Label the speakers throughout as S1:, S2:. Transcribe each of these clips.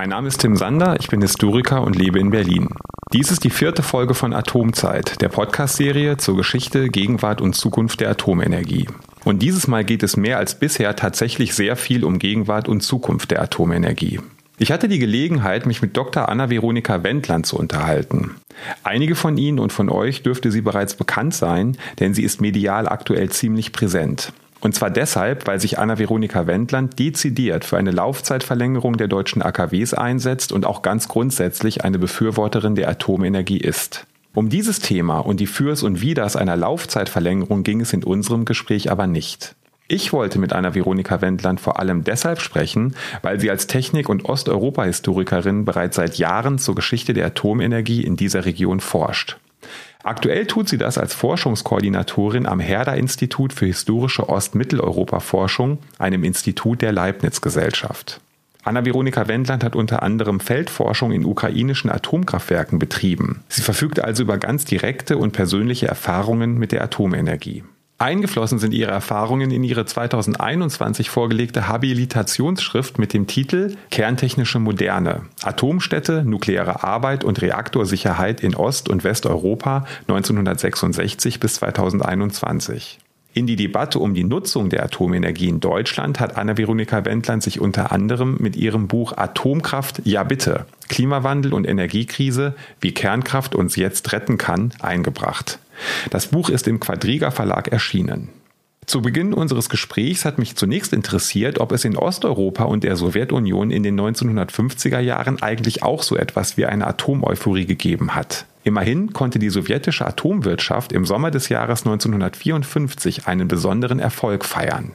S1: Mein Name ist Tim Sander, ich bin Historiker und lebe in Berlin. Dies ist die vierte Folge von Atomzeit, der Podcast-Serie zur Geschichte, Gegenwart und Zukunft der Atomenergie. Und dieses Mal geht es mehr als bisher tatsächlich sehr viel um Gegenwart und Zukunft der Atomenergie. Ich hatte die Gelegenheit, mich mit Dr. Anna-Veronika Wendland zu unterhalten. Einige von Ihnen und von euch dürfte sie bereits bekannt sein, denn sie ist medial aktuell ziemlich präsent. Und zwar deshalb, weil sich Anna-Veronika Wendland dezidiert für eine Laufzeitverlängerung der deutschen AKWs einsetzt und auch ganz grundsätzlich eine Befürworterin der Atomenergie ist. Um dieses Thema und die Fürs und Widers einer Laufzeitverlängerung ging es in unserem Gespräch aber nicht. Ich wollte mit einer Veronika Wendland vor allem deshalb sprechen, weil sie als Technik- und Osteuropa-Historikerin bereits seit Jahren zur Geschichte der Atomenergie in dieser Region forscht. Aktuell tut sie das als Forschungskoordinatorin am Herder-Institut für historische Ostmitteleuropa-Forschung, einem Institut der Leibniz-Gesellschaft. Anna-Veronika Wendland hat unter anderem Feldforschung in ukrainischen Atomkraftwerken betrieben. Sie verfügt also über ganz direkte und persönliche Erfahrungen mit der Atomenergie. Eingeflossen sind ihre Erfahrungen in ihre 2021 vorgelegte Habilitationsschrift mit dem Titel Kerntechnische Moderne. Atomstädte, nukleare Arbeit und Reaktorsicherheit in Ost- und Westeuropa 1966 bis 2021. In die Debatte um die Nutzung der Atomenergie in Deutschland hat Anna-Veronika Wendland sich unter anderem mit ihrem Buch Atomkraft, ja bitte, Klimawandel und Energiekrise, wie Kernkraft uns jetzt retten kann, eingebracht. Das Buch ist im Quadriga Verlag erschienen. Zu Beginn unseres Gesprächs hat mich zunächst interessiert, ob es in Osteuropa und der Sowjetunion in den 1950er Jahren eigentlich auch so etwas wie eine Atomeuphorie gegeben hat. Immerhin konnte die sowjetische Atomwirtschaft im Sommer des Jahres 1954 einen besonderen Erfolg feiern.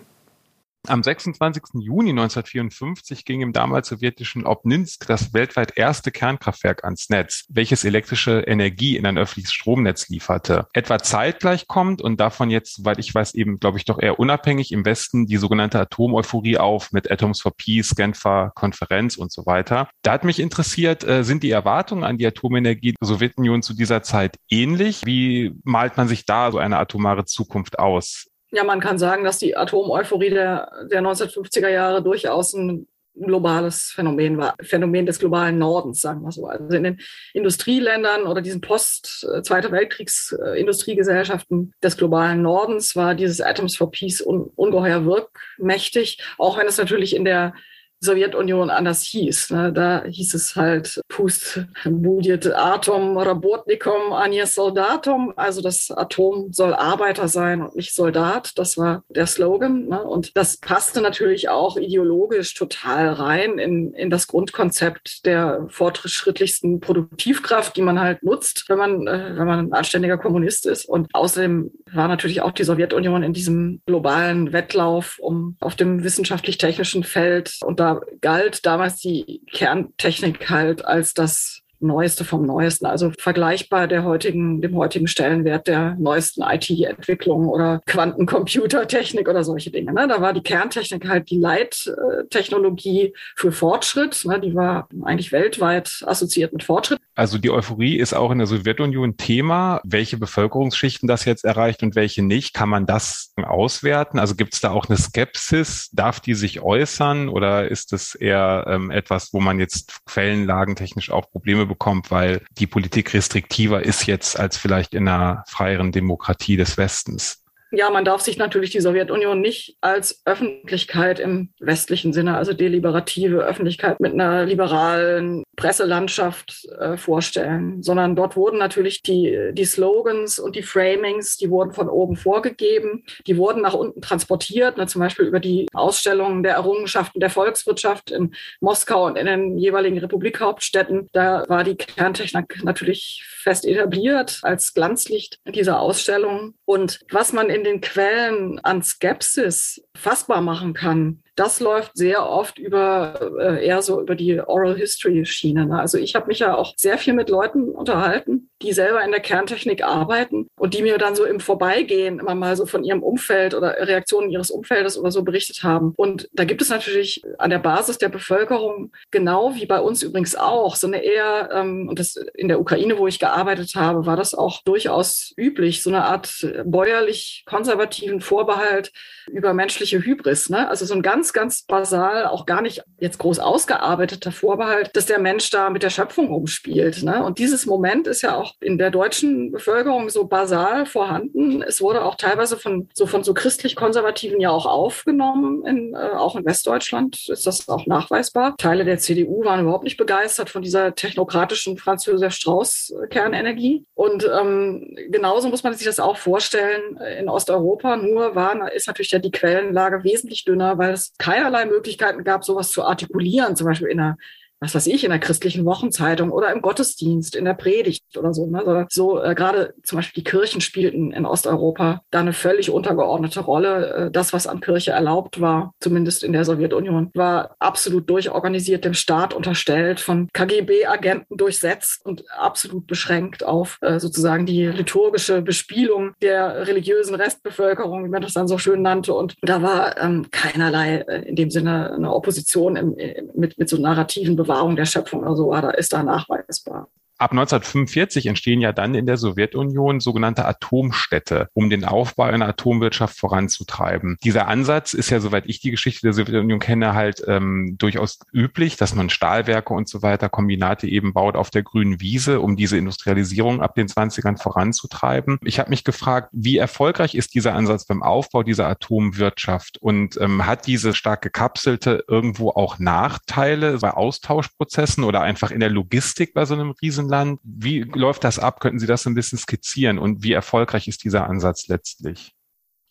S1: Am 26. Juni 1954 ging im damals sowjetischen Obninsk das weltweit erste Kernkraftwerk ans Netz, welches elektrische Energie in ein öffentliches Stromnetz lieferte. Etwa zeitgleich kommt und davon jetzt, soweit ich weiß, eben, glaube ich, doch eher unabhängig im Westen die sogenannte Atomeuphorie auf mit Atoms for Peace, Genfer Konferenz und so weiter. Da hat mich interessiert, äh, sind die Erwartungen an die Atomenergie der Sowjetunion zu dieser Zeit ähnlich? Wie malt man sich da so eine atomare Zukunft aus?
S2: Ja, man kann sagen, dass die Atomeuphorie der, der 1950er Jahre durchaus ein globales Phänomen war, Phänomen des globalen Nordens, sagen wir so. Also in den Industrieländern oder diesen Post-Zweiter Weltkriegs-Industriegesellschaften des globalen Nordens war dieses Atoms for Peace un ungeheuer wirkmächtig, auch wenn es natürlich in der Sowjetunion anders hieß. Ne? Da hieß es halt Pust budjet Atom Robotnikum anie Soldatum, also das Atom soll Arbeiter sein und nicht Soldat. Das war der Slogan. Ne? Und das passte natürlich auch ideologisch total rein in, in das Grundkonzept der fortschrittlichsten Produktivkraft, die man halt nutzt, wenn man, äh, wenn man ein anständiger Kommunist ist. Und außerdem war natürlich auch die Sowjetunion in diesem globalen Wettlauf um auf dem wissenschaftlich-technischen Feld und da galt damals die Kerntechnik halt als das Neueste vom Neuesten, also vergleichbar der heutigen, dem heutigen Stellenwert der neuesten IT-Entwicklung oder Quantencomputertechnik oder solche Dinge. Ne? Da war die Kerntechnik halt die Leittechnologie für Fortschritt. Ne? Die war eigentlich weltweit assoziiert mit Fortschritt.
S1: Also die Euphorie ist auch in der Sowjetunion Thema. Welche Bevölkerungsschichten das jetzt erreicht und welche nicht, kann man das auswerten? Also gibt es da auch eine Skepsis? Darf die sich äußern oder ist es eher ähm, etwas, wo man jetzt quellenlagentechnisch auch Probleme bekommt, weil die Politik restriktiver ist jetzt als vielleicht in einer freieren Demokratie des Westens?
S2: Ja, man darf sich natürlich die Sowjetunion nicht als Öffentlichkeit im westlichen Sinne, also deliberative Öffentlichkeit mit einer liberalen Presselandschaft äh, vorstellen, sondern dort wurden natürlich die, die Slogans und die Framings, die wurden von oben vorgegeben, die wurden nach unten transportiert, ne, zum Beispiel über die Ausstellungen der Errungenschaften der Volkswirtschaft in Moskau und in den jeweiligen Republikhauptstädten. Da war die Kerntechnik natürlich fest etabliert als Glanzlicht dieser Ausstellung. Und was man in den Quellen an Skepsis fassbar machen kann, das läuft sehr oft über äh, eher so über die Oral History Schiene. Ne? Also ich habe mich ja auch sehr viel mit Leuten unterhalten, die selber in der Kerntechnik arbeiten und die mir dann so im Vorbeigehen immer mal so von ihrem Umfeld oder Reaktionen ihres Umfeldes oder so berichtet haben. Und da gibt es natürlich an der Basis der Bevölkerung, genau wie bei uns übrigens auch, so eine eher, ähm, und das in der Ukraine, wo ich gearbeitet habe, war das auch durchaus üblich, so eine Art bäuerlich-konservativen Vorbehalt über menschliche Hybris. Ne? Also so ein ganz, ganz basal, auch gar nicht jetzt groß ausgearbeiteter Vorbehalt, dass der Mensch da mit der Schöpfung umspielt. Ne? Und dieses Moment ist ja auch in der deutschen Bevölkerung so basal vorhanden. Es wurde auch teilweise von so von so christlich-konservativen ja auch aufgenommen, in, äh, auch in Westdeutschland ist das auch nachweisbar. Teile der CDU waren überhaupt nicht begeistert von dieser technokratischen Franz Josef Strauß Kernenergie. Und ähm, genauso muss man sich das auch vorstellen in Osteuropa. Nur war, ist natürlich ja die Quellenlage wesentlich dünner, weil es keinerlei Möglichkeiten gab, sowas zu artikulieren, zum Beispiel in einer was weiß ich, in der christlichen Wochenzeitung oder im Gottesdienst, in der Predigt oder so. Ne? So äh, gerade zum Beispiel die Kirchen spielten in Osteuropa da eine völlig untergeordnete Rolle. Äh, das, was an Kirche erlaubt war, zumindest in der Sowjetunion, war absolut durchorganisiert, dem Staat unterstellt, von KGB-Agenten durchsetzt und absolut beschränkt auf äh, sozusagen die liturgische Bespielung der religiösen Restbevölkerung, wie man das dann so schön nannte. Und da war ähm, keinerlei äh, in dem Sinne eine Opposition im, mit, mit so narrativen Bewahrung der Schöpfung oder so, da ist da nachweisbar.
S3: Ab 1945 entstehen ja dann in der Sowjetunion sogenannte Atomstädte, um den Aufbau einer Atomwirtschaft voranzutreiben. Dieser Ansatz ist ja, soweit ich die Geschichte der Sowjetunion kenne, halt ähm, durchaus üblich, dass man Stahlwerke und so weiter, Kombinate eben baut auf der grünen Wiese, um diese Industrialisierung ab den 20ern voranzutreiben. Ich habe mich gefragt, wie erfolgreich ist dieser Ansatz beim Aufbau dieser Atomwirtschaft und ähm, hat diese stark gekapselte irgendwo auch Nachteile bei Austauschprozessen oder einfach in der Logistik bei so einem riesen Land? Wie läuft das ab? Könnten Sie das ein bisschen skizzieren und wie erfolgreich ist dieser Ansatz letztlich?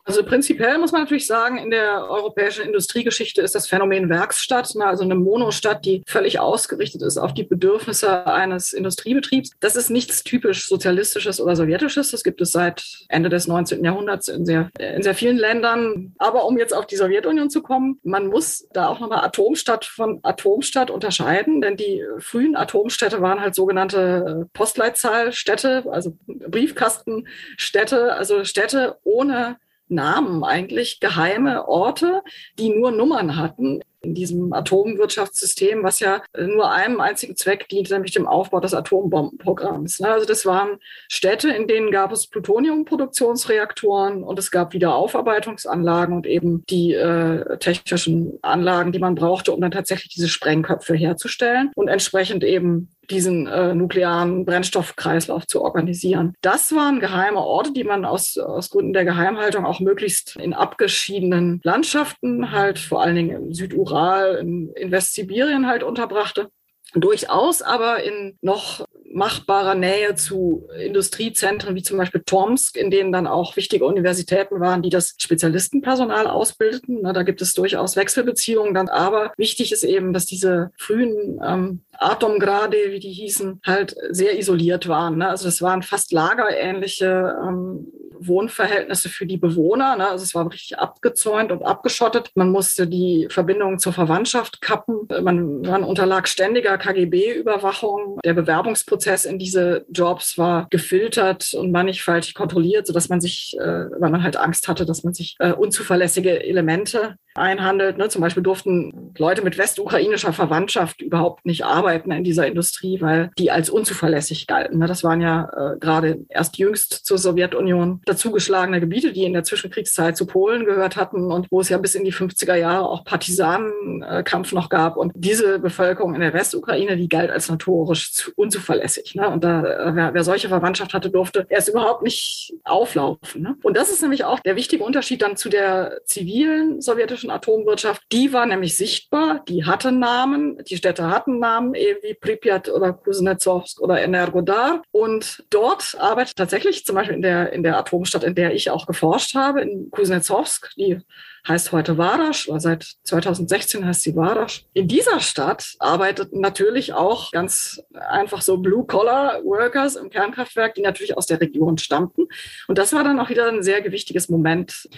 S2: Also prinzipiell muss man natürlich sagen, in der europäischen Industriegeschichte ist das Phänomen Werksstadt, ne, also eine Monostadt, die völlig ausgerichtet ist auf die Bedürfnisse eines Industriebetriebs. Das ist nichts typisch sozialistisches oder sowjetisches. Das gibt es seit Ende des 19. Jahrhunderts in sehr, in sehr vielen Ländern. Aber um jetzt auf die Sowjetunion zu kommen, man muss da auch nochmal Atomstadt von Atomstadt unterscheiden, denn die frühen Atomstädte waren halt sogenannte Postleitzahlstädte, also Briefkastenstädte, also Städte ohne Namen eigentlich, geheime Orte, die nur Nummern hatten in diesem Atomwirtschaftssystem, was ja nur einem einzigen Zweck dient, nämlich dem Aufbau des Atombombenprogramms. Ne? Also das waren Städte, in denen gab es Plutoniumproduktionsreaktoren und es gab Wiederaufarbeitungsanlagen und eben die äh, technischen Anlagen, die man brauchte, um dann tatsächlich diese Sprengköpfe herzustellen und entsprechend eben diesen äh, nuklearen Brennstoffkreislauf zu organisieren. Das waren geheime Orte, die man aus, aus Gründen der Geheimhaltung auch möglichst in abgeschiedenen Landschaften, halt vor allen Dingen im Südural, in, in Westsibirien halt unterbrachte. Durchaus aber in noch machbarer Nähe zu Industriezentren wie zum Beispiel Tomsk, in denen dann auch wichtige Universitäten waren, die das Spezialistenpersonal ausbildeten. da gibt es durchaus Wechselbeziehungen. Dann aber wichtig ist eben, dass diese frühen ähm, Atomgrade, wie die hießen, halt sehr isoliert waren. Ne? Also es waren fast lagerähnliche ähm, Wohnverhältnisse für die Bewohner. Ne? Also es war richtig abgezäunt und abgeschottet. Man musste die Verbindungen zur Verwandtschaft kappen. Man, man unterlag ständiger KGB-Überwachung. Der Bewerbungsprozess in diese Jobs war gefiltert und mannigfaltig kontrolliert, sodass man sich, äh, weil man halt Angst hatte, dass man sich äh, unzuverlässige Elemente einhandelt. Ne? Zum Beispiel durften Leute mit westukrainischer Verwandtschaft überhaupt nicht arbeiten in dieser Industrie, weil die als unzuverlässig galten. Ne? Das waren ja äh, gerade erst jüngst zur Sowjetunion dazugeschlagene Gebiete, die in der Zwischenkriegszeit zu Polen gehört hatten und wo es ja bis in die 50er Jahre auch Partisanenkampf noch gab. Und diese Bevölkerung in der Westukraine, die galt als notorisch unzuverlässig. Ne? Und da, äh, wer, wer solche Verwandtschaft hatte, durfte erst überhaupt nicht auflaufen. Ne? Und das ist nämlich auch der wichtige Unterschied dann zu der zivilen sowjetischen russischen Atomwirtschaft, die war nämlich sichtbar, die hatte Namen, die Städte hatten Namen, eben wie Pripyat oder Kuznetsovsk oder Energodar. Und dort arbeitet tatsächlich zum Beispiel in der, in der Atomstadt, in der ich auch geforscht habe, in Kuznetsovsk, die heißt heute Warasch, oder seit 2016 heißt sie Warasch. In dieser Stadt arbeiteten natürlich auch ganz einfach so Blue-Collar-Workers im Kernkraftwerk, die natürlich aus der Region stammten. Und das war dann auch wieder ein sehr gewichtiges Moment,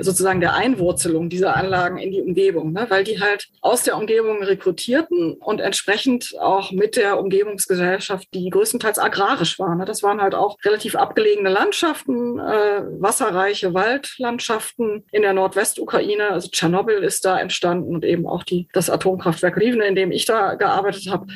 S2: sozusagen der Einwurzelung dieser Anlagen in die Umgebung, ne? weil die halt aus der Umgebung rekrutierten und entsprechend auch mit der Umgebungsgesellschaft, die größtenteils agrarisch war. Ne? Das waren halt auch relativ abgelegene Landschaften, äh, wasserreiche Waldlandschaften in der Nordwestukraine. Also Tschernobyl ist da entstanden und eben auch die, das Atomkraftwerk Rivne, in dem ich da gearbeitet habe.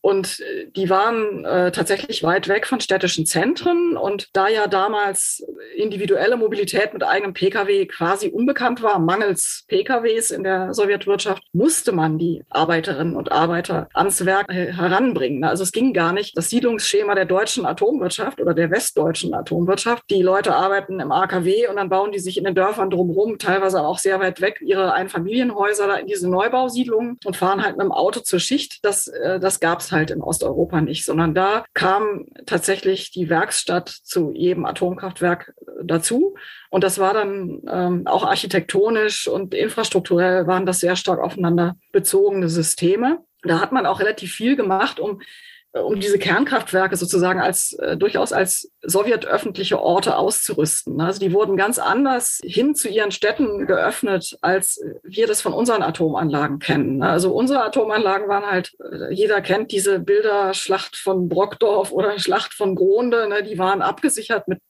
S2: Und äh, die waren äh, tatsächlich weit weg von städtischen Zentren. Und da ja damals individuelle Mobilität mit eigenem Pkw quasi unbekannt war, mangels Pkws in der Sowjetwirtschaft, musste man die Arbeiterinnen und Arbeiter ans Werk heranbringen. Also es ging gar nicht. Das Siedlungsschema der deutschen Atomwirtschaft oder der westdeutschen Atomwirtschaft, die Leute arbeiten im AKW und dann bauen die sich in den Dörfern drumherum, teilweise auch sehr weit weg, ihre Einfamilienhäuser da in diese Neubausiedlungen und fahren halt mit dem Auto zur Schicht. Das, äh, das gab es halt in Osteuropa nicht, sondern da kam tatsächlich die Werkstatt zu jedem Atomkraftwerk äh, dazu. Und das war dann ähm, auch architektonisch und infrastrukturell waren das sehr stark aufeinander bezogene Systeme. Da hat man auch relativ viel gemacht, um um diese Kernkraftwerke sozusagen als äh, durchaus als sowjetöffentliche Orte auszurüsten. Ne? Also die wurden ganz anders hin zu ihren Städten geöffnet, als wir das von unseren Atomanlagen kennen. Ne? Also unsere Atomanlagen waren halt, äh, jeder kennt diese Bilder Schlacht von Brockdorf oder Schlacht von Gronde, ne? die waren abgesichert mit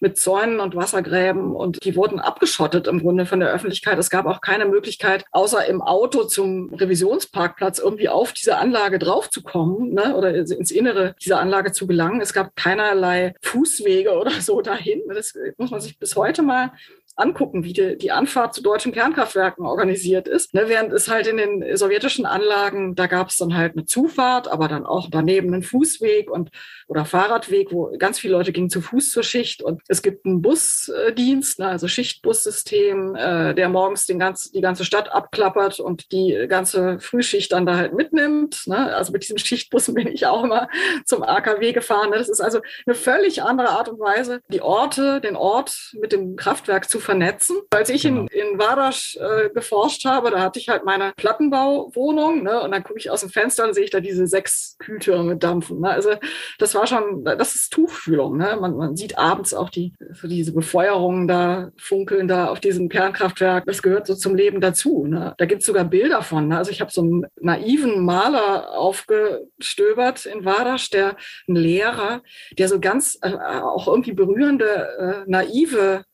S2: mit Zäunen und Wassergräben und die wurden abgeschottet im Grunde von der Öffentlichkeit. Es gab auch keine Möglichkeit, außer im Auto zum Revisionsparkplatz irgendwie auf diese Anlage draufzukommen ne, oder ins Innere dieser Anlage zu gelangen. Es gab keinerlei Fußwege oder so dahin. Das muss man sich bis heute mal angucken, wie die, die Anfahrt zu deutschen Kernkraftwerken organisiert ist. Ne, während es halt in den sowjetischen Anlagen, da gab es dann halt eine Zufahrt, aber dann auch daneben einen Fußweg und oder Fahrradweg, wo ganz viele Leute gingen zu Fuß zur Schicht. Und es gibt einen Busdienst, ne, also Schichtbussystem, äh, der morgens den ganz, die ganze Stadt abklappert und die ganze Frühschicht dann da halt mitnimmt. Ne? Also mit diesen Schichtbussen bin ich auch immer zum AKW gefahren. Ne? Das ist also eine völlig andere Art und Weise, die Orte, den Ort mit dem Kraftwerk zu vernetzen. Als ich genau. in, in Wadasch äh, geforscht habe, da hatte ich halt meine Plattenbauwohnung ne? und dann gucke ich aus dem Fenster und sehe ich da diese sechs Kühltürme dampfen. Ne? Also das war schon, das ist Tuchfühlung. Ne? Man, man sieht abends auch die, so diese Befeuerungen da funkeln da auf diesem Kernkraftwerk. Das gehört so zum Leben dazu. Ne? Da gibt es sogar Bilder von. Ne? Also ich habe so einen naiven Maler aufgestöbert in Wadasch, der ein Lehrer, der so ganz äh, auch irgendwie berührende, äh, naive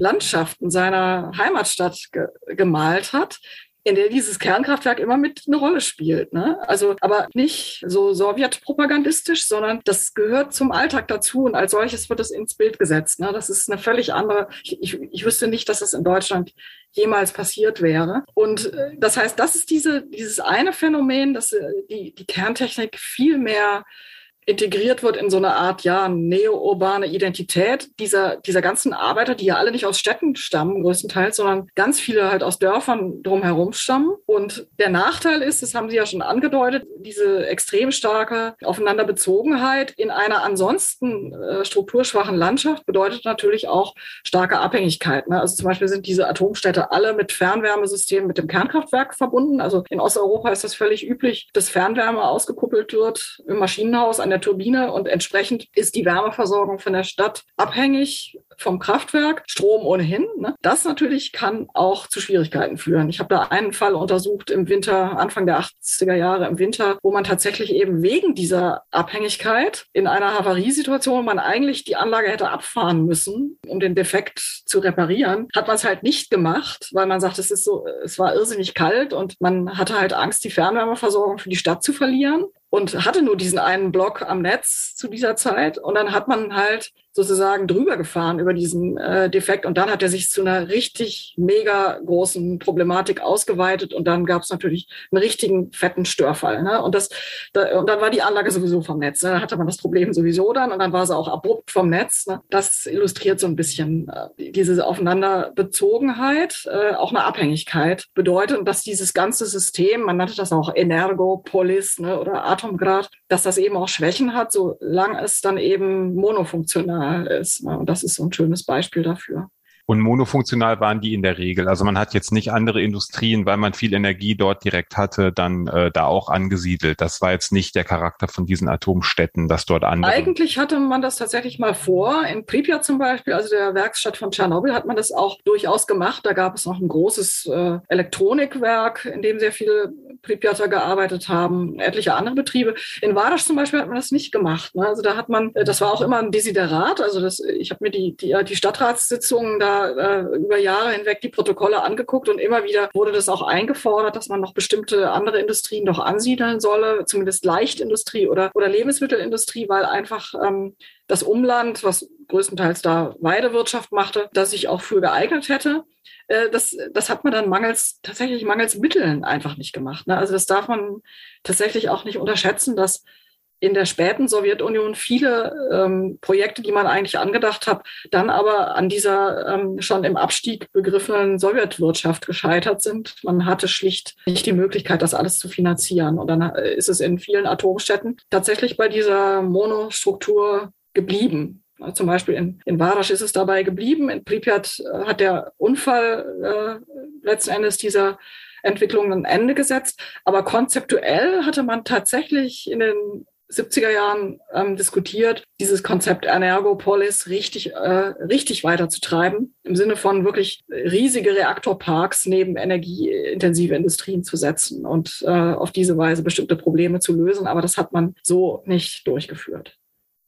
S2: Landschaften seiner Heimatstadt ge gemalt hat, in der dieses Kernkraftwerk immer mit eine Rolle spielt. Ne? Also, aber nicht so sowjetpropagandistisch, sondern das gehört zum Alltag dazu und als solches wird es ins Bild gesetzt. Ne? Das ist eine völlig andere. Ich, ich, ich wüsste nicht, dass das in Deutschland jemals passiert wäre. Und äh, das heißt, das ist diese, dieses eine Phänomen, dass äh, die, die Kerntechnik viel mehr integriert wird in so eine Art, ja, neo-urbane Identität dieser, dieser ganzen Arbeiter, die ja alle nicht aus Städten stammen, größtenteils, sondern ganz viele halt aus Dörfern drumherum stammen. Und der Nachteil ist, das haben Sie ja schon angedeutet, diese extrem starke Aufeinanderbezogenheit in einer ansonsten äh, strukturschwachen Landschaft bedeutet natürlich auch starke Abhängigkeit. Ne? Also zum Beispiel sind diese Atomstädte alle mit Fernwärmesystemen mit dem Kernkraftwerk verbunden. Also in Osteuropa ist das völlig üblich, dass Fernwärme ausgekuppelt wird im Maschinenhaus an der Turbine und entsprechend ist die Wärmeversorgung von der Stadt abhängig vom Kraftwerk, Strom ohnehin. Ne? Das natürlich kann auch zu Schwierigkeiten führen. Ich habe da einen Fall untersucht im Winter, Anfang der 80er Jahre im Winter, wo man tatsächlich eben wegen dieser Abhängigkeit in einer Havariesituation, man eigentlich die Anlage hätte abfahren müssen, um den Defekt zu reparieren, hat man es halt nicht gemacht, weil man sagt, es ist so, es war irrsinnig kalt und man hatte halt Angst, die Fernwärmeversorgung für die Stadt zu verlieren und hatte nur diesen einen Block am Netz zu dieser Zeit. Und dann hat man halt sozusagen drüber gefahren über diesen äh, Defekt und dann hat er sich zu einer richtig mega großen Problematik ausgeweitet und dann gab es natürlich einen richtigen fetten Störfall. Ne? Und, das, da, und dann war die Anlage sowieso vom Netz. Ne? Dann hatte man das Problem sowieso dann und dann war sie auch abrupt vom Netz. Ne? Das illustriert so ein bisschen äh, diese Aufeinanderbezogenheit, äh, auch eine Abhängigkeit bedeutet und dass dieses ganze System, man nannte das auch Energopolis ne, oder Atomgrad, dass das eben auch Schwächen hat, solange es dann eben monofunktional ist. Ne? Und das ist so ein schönes Beispiel dafür.
S3: Und monofunktional waren die in der Regel. Also man hat jetzt nicht andere Industrien, weil man viel Energie dort direkt hatte, dann äh, da auch angesiedelt. Das war jetzt nicht der Charakter von diesen Atomstädten, dass dort andere.
S2: Eigentlich hatte man das tatsächlich mal vor. In Pripyat zum Beispiel, also der Werkstatt von Tschernobyl, hat man das auch durchaus gemacht. Da gab es noch ein großes äh, Elektronikwerk, in dem sehr viele Pripyater gearbeitet haben, etliche andere Betriebe. In Wadasch zum Beispiel hat man das nicht gemacht. Ne? Also da hat man, äh, das war auch immer ein Desiderat. Also das, ich habe mir die, die, die Stadtratssitzungen da äh, über Jahre hinweg die Protokolle angeguckt und immer wieder wurde das auch eingefordert, dass man noch bestimmte andere Industrien doch ansiedeln solle, zumindest Leichtindustrie oder, oder Lebensmittelindustrie, weil einfach ähm, das Umland, was größtenteils da Weidewirtschaft machte, das sich auch für geeignet hätte. Äh, das, das hat man dann mangels, tatsächlich mangels Mitteln einfach nicht gemacht. Ne? Also das darf man tatsächlich auch nicht unterschätzen, dass in der späten Sowjetunion viele ähm, Projekte, die man eigentlich angedacht hat, dann aber an dieser ähm, schon im Abstieg begriffenen Sowjetwirtschaft gescheitert sind. Man hatte schlicht nicht die Möglichkeit, das alles zu finanzieren. Und dann äh, ist es in vielen Atomstädten tatsächlich bei dieser Monostruktur geblieben. Zum Beispiel in, in Warasch ist es dabei geblieben. In Pripyat äh, hat der Unfall äh, letzten Endes dieser Entwicklung ein Ende gesetzt. Aber konzeptuell hatte man tatsächlich in den 70er Jahren ähm, diskutiert, dieses Konzept Energopolis richtig, äh, richtig weiterzutreiben, im Sinne von wirklich riesige Reaktorparks neben energieintensive Industrien zu setzen und äh, auf diese Weise bestimmte Probleme zu lösen. Aber das hat man so nicht durchgeführt.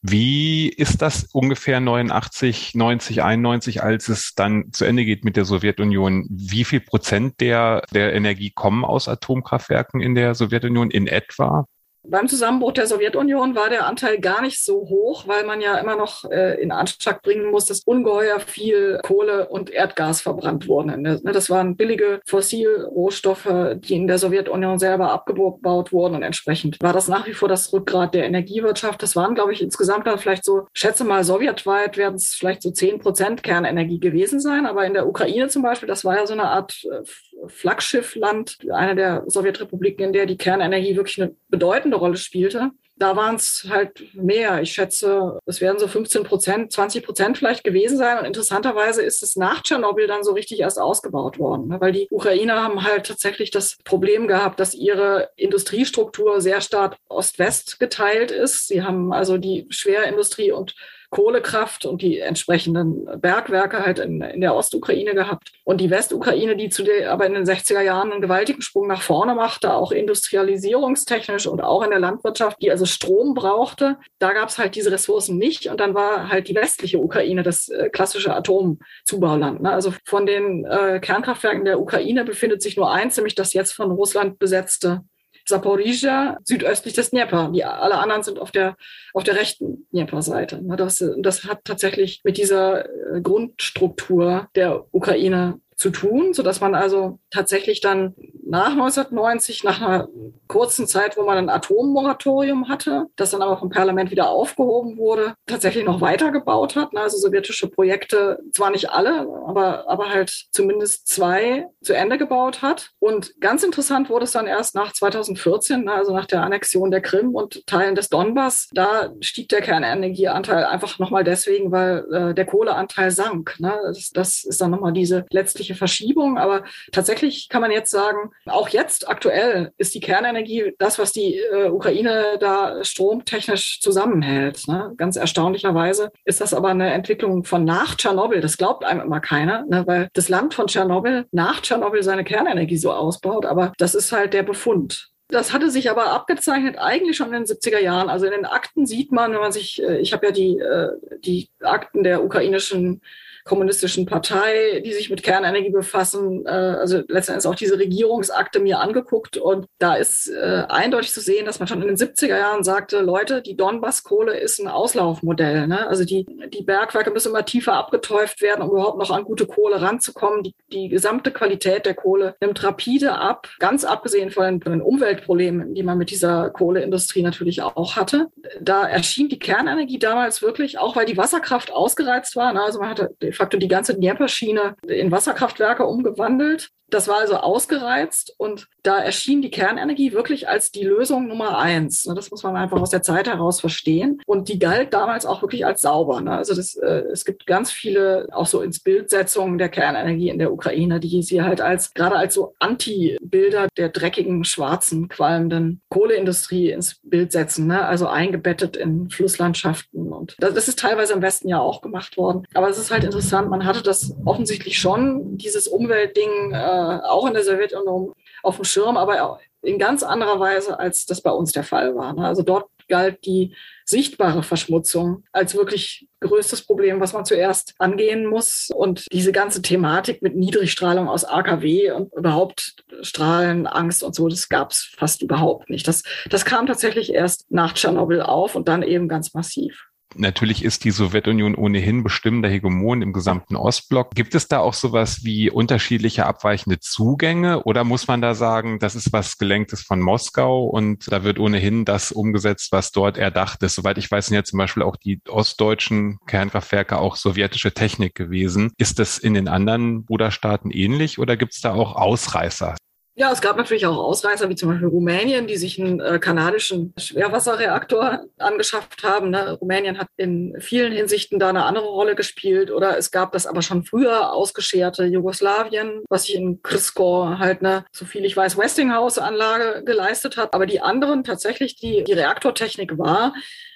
S3: Wie ist das ungefähr 89, 90, 91, als es dann zu Ende geht mit der Sowjetunion? Wie viel Prozent der, der Energie kommen aus Atomkraftwerken in der Sowjetunion in etwa?
S2: Beim Zusammenbruch der Sowjetunion war der Anteil gar nicht so hoch, weil man ja immer noch äh, in Anschlag bringen muss, dass ungeheuer viel Kohle und Erdgas verbrannt wurden. Ne, das waren billige Fossilrohstoffe, die in der Sowjetunion selber abgebaut wurden und entsprechend war das nach wie vor das Rückgrat der Energiewirtschaft. Das waren, glaube ich, insgesamt dann vielleicht so, schätze mal, sowjetweit werden es vielleicht so zehn Prozent Kernenergie gewesen sein. Aber in der Ukraine zum Beispiel, das war ja so eine Art äh, Flaggschiffland, eine der Sowjetrepubliken, in der die Kernenergie wirklich eine bedeutende Rolle spielte. Da waren es halt mehr. Ich schätze, es werden so 15 Prozent, 20 Prozent vielleicht gewesen sein. Und interessanterweise ist es nach Tschernobyl dann so richtig erst ausgebaut worden, ne? weil die Ukrainer haben halt tatsächlich das Problem gehabt, dass ihre Industriestruktur sehr stark Ost-West geteilt ist. Sie haben also die Schwerindustrie und Kohlekraft und die entsprechenden Bergwerke halt in, in der Ostukraine gehabt. Und die Westukraine, die zu der aber in den 60er Jahren einen gewaltigen Sprung nach vorne machte, auch industrialisierungstechnisch und auch in der Landwirtschaft, die also Strom brauchte, da gab es halt diese Ressourcen nicht. Und dann war halt die westliche Ukraine das äh, klassische Atomzubauland. Ne? Also von den äh, Kernkraftwerken der Ukraine befindet sich nur eins, nämlich das jetzt von Russland besetzte Saporizhia südöstlich des Dnieper. Die, alle anderen sind auf der, auf der rechten Dnieper-Seite. Das, das hat tatsächlich mit dieser äh, Grundstruktur der Ukraine zu tun, so dass man also tatsächlich dann nach 1990, nach einer kurzen Zeit, wo man ein Atommoratorium hatte, das dann aber vom Parlament wieder aufgehoben wurde, tatsächlich noch weitergebaut hat. Also sowjetische Projekte, zwar nicht alle, aber, aber halt zumindest zwei zu Ende gebaut hat. Und ganz interessant wurde es dann erst nach 2014, also nach der Annexion der Krim und Teilen des Donbass. Da stieg der Kernenergieanteil einfach nochmal deswegen, weil äh, der Kohleanteil sank. Ne? Das, das ist dann nochmal diese letztliche Verschiebung. Aber tatsächlich kann man jetzt sagen, auch jetzt aktuell ist die Kernenergie das, was die äh, Ukraine da stromtechnisch zusammenhält. Ne? Ganz erstaunlicherweise ist das aber eine Entwicklung von nach Tschernobyl. Das glaubt einem immer keiner, ne? weil das Land von Tschernobyl nach Tschernobyl seine Kernenergie so ausbaut. Aber das ist halt der Befund. Das hatte sich aber abgezeichnet eigentlich schon in den 70er Jahren. Also in den Akten sieht man, wenn man sich, äh, ich habe ja die, äh, die Akten der ukrainischen kommunistischen Partei, die sich mit Kernenergie befassen, äh, also letztendlich auch diese Regierungsakte mir angeguckt und da ist äh, eindeutig zu sehen, dass man schon in den 70er Jahren sagte, Leute, die Donbass-Kohle ist ein Auslaufmodell. Ne? Also die, die Bergwerke müssen immer tiefer abgetäuft werden, um überhaupt noch an gute Kohle ranzukommen. Die, die gesamte Qualität der Kohle nimmt rapide ab, ganz abgesehen von den, Umweltproblemen, die man mit dieser Kohleindustrie natürlich auch hatte. Da erschien die Kernenergie damals wirklich, auch weil die Wasserkraft ausgereizt war. Ne? Also man hatte facto die ganze Dnieper-Schiene in Wasserkraftwerke umgewandelt. Das war also ausgereizt und da erschien die Kernenergie wirklich als die Lösung Nummer eins. Das muss man einfach aus der Zeit heraus verstehen. Und die galt damals auch wirklich als sauber. Ne? Also das, äh, es gibt ganz viele auch so ins Bildsetzungen der Kernenergie in der Ukraine, die sie halt als gerade als so Anti-Bilder der dreckigen, schwarzen, qualmenden Kohleindustrie ins Bild setzen. Ne? Also eingebettet in Flusslandschaften. Und das ist teilweise im Westen ja auch gemacht worden. Aber es ist halt interessant, man hatte das offensichtlich schon, dieses Umweltding, äh, auch in der Sowjetunion auf dem Schirm, aber in ganz anderer Weise, als das bei uns der Fall war. Ne? Also dort galt die sichtbare Verschmutzung als wirklich größtes Problem, was man zuerst angehen muss. Und diese ganze Thematik mit Niedrigstrahlung aus AKW und überhaupt Strahlenangst und so, das gab es fast überhaupt nicht. Das, das kam tatsächlich erst nach Tschernobyl auf und dann eben ganz massiv.
S3: Natürlich ist die Sowjetunion ohnehin bestimmender Hegemon im gesamten Ostblock. Gibt es da auch sowas wie unterschiedliche abweichende Zugänge oder muss man da sagen, das ist was Gelenktes von Moskau und da wird ohnehin das umgesetzt, was dort erdacht ist? Soweit ich weiß, sind ja zum Beispiel auch die ostdeutschen Kernkraftwerke auch sowjetische Technik gewesen. Ist das in den anderen Bruderstaaten ähnlich oder gibt es da auch Ausreißer?
S2: Ja, es gab natürlich auch Ausreißer, wie zum Beispiel Rumänien, die sich einen äh, kanadischen Schwerwasserreaktor angeschafft haben. Ne? Rumänien hat in vielen Hinsichten da eine andere Rolle gespielt. Oder es gab das aber schon früher ausgescherte Jugoslawien, was sich in Krisko halt eine, so ich weiß, Westinghouse-Anlage geleistet hat. Aber die anderen tatsächlich, die, die Reaktortechnik war,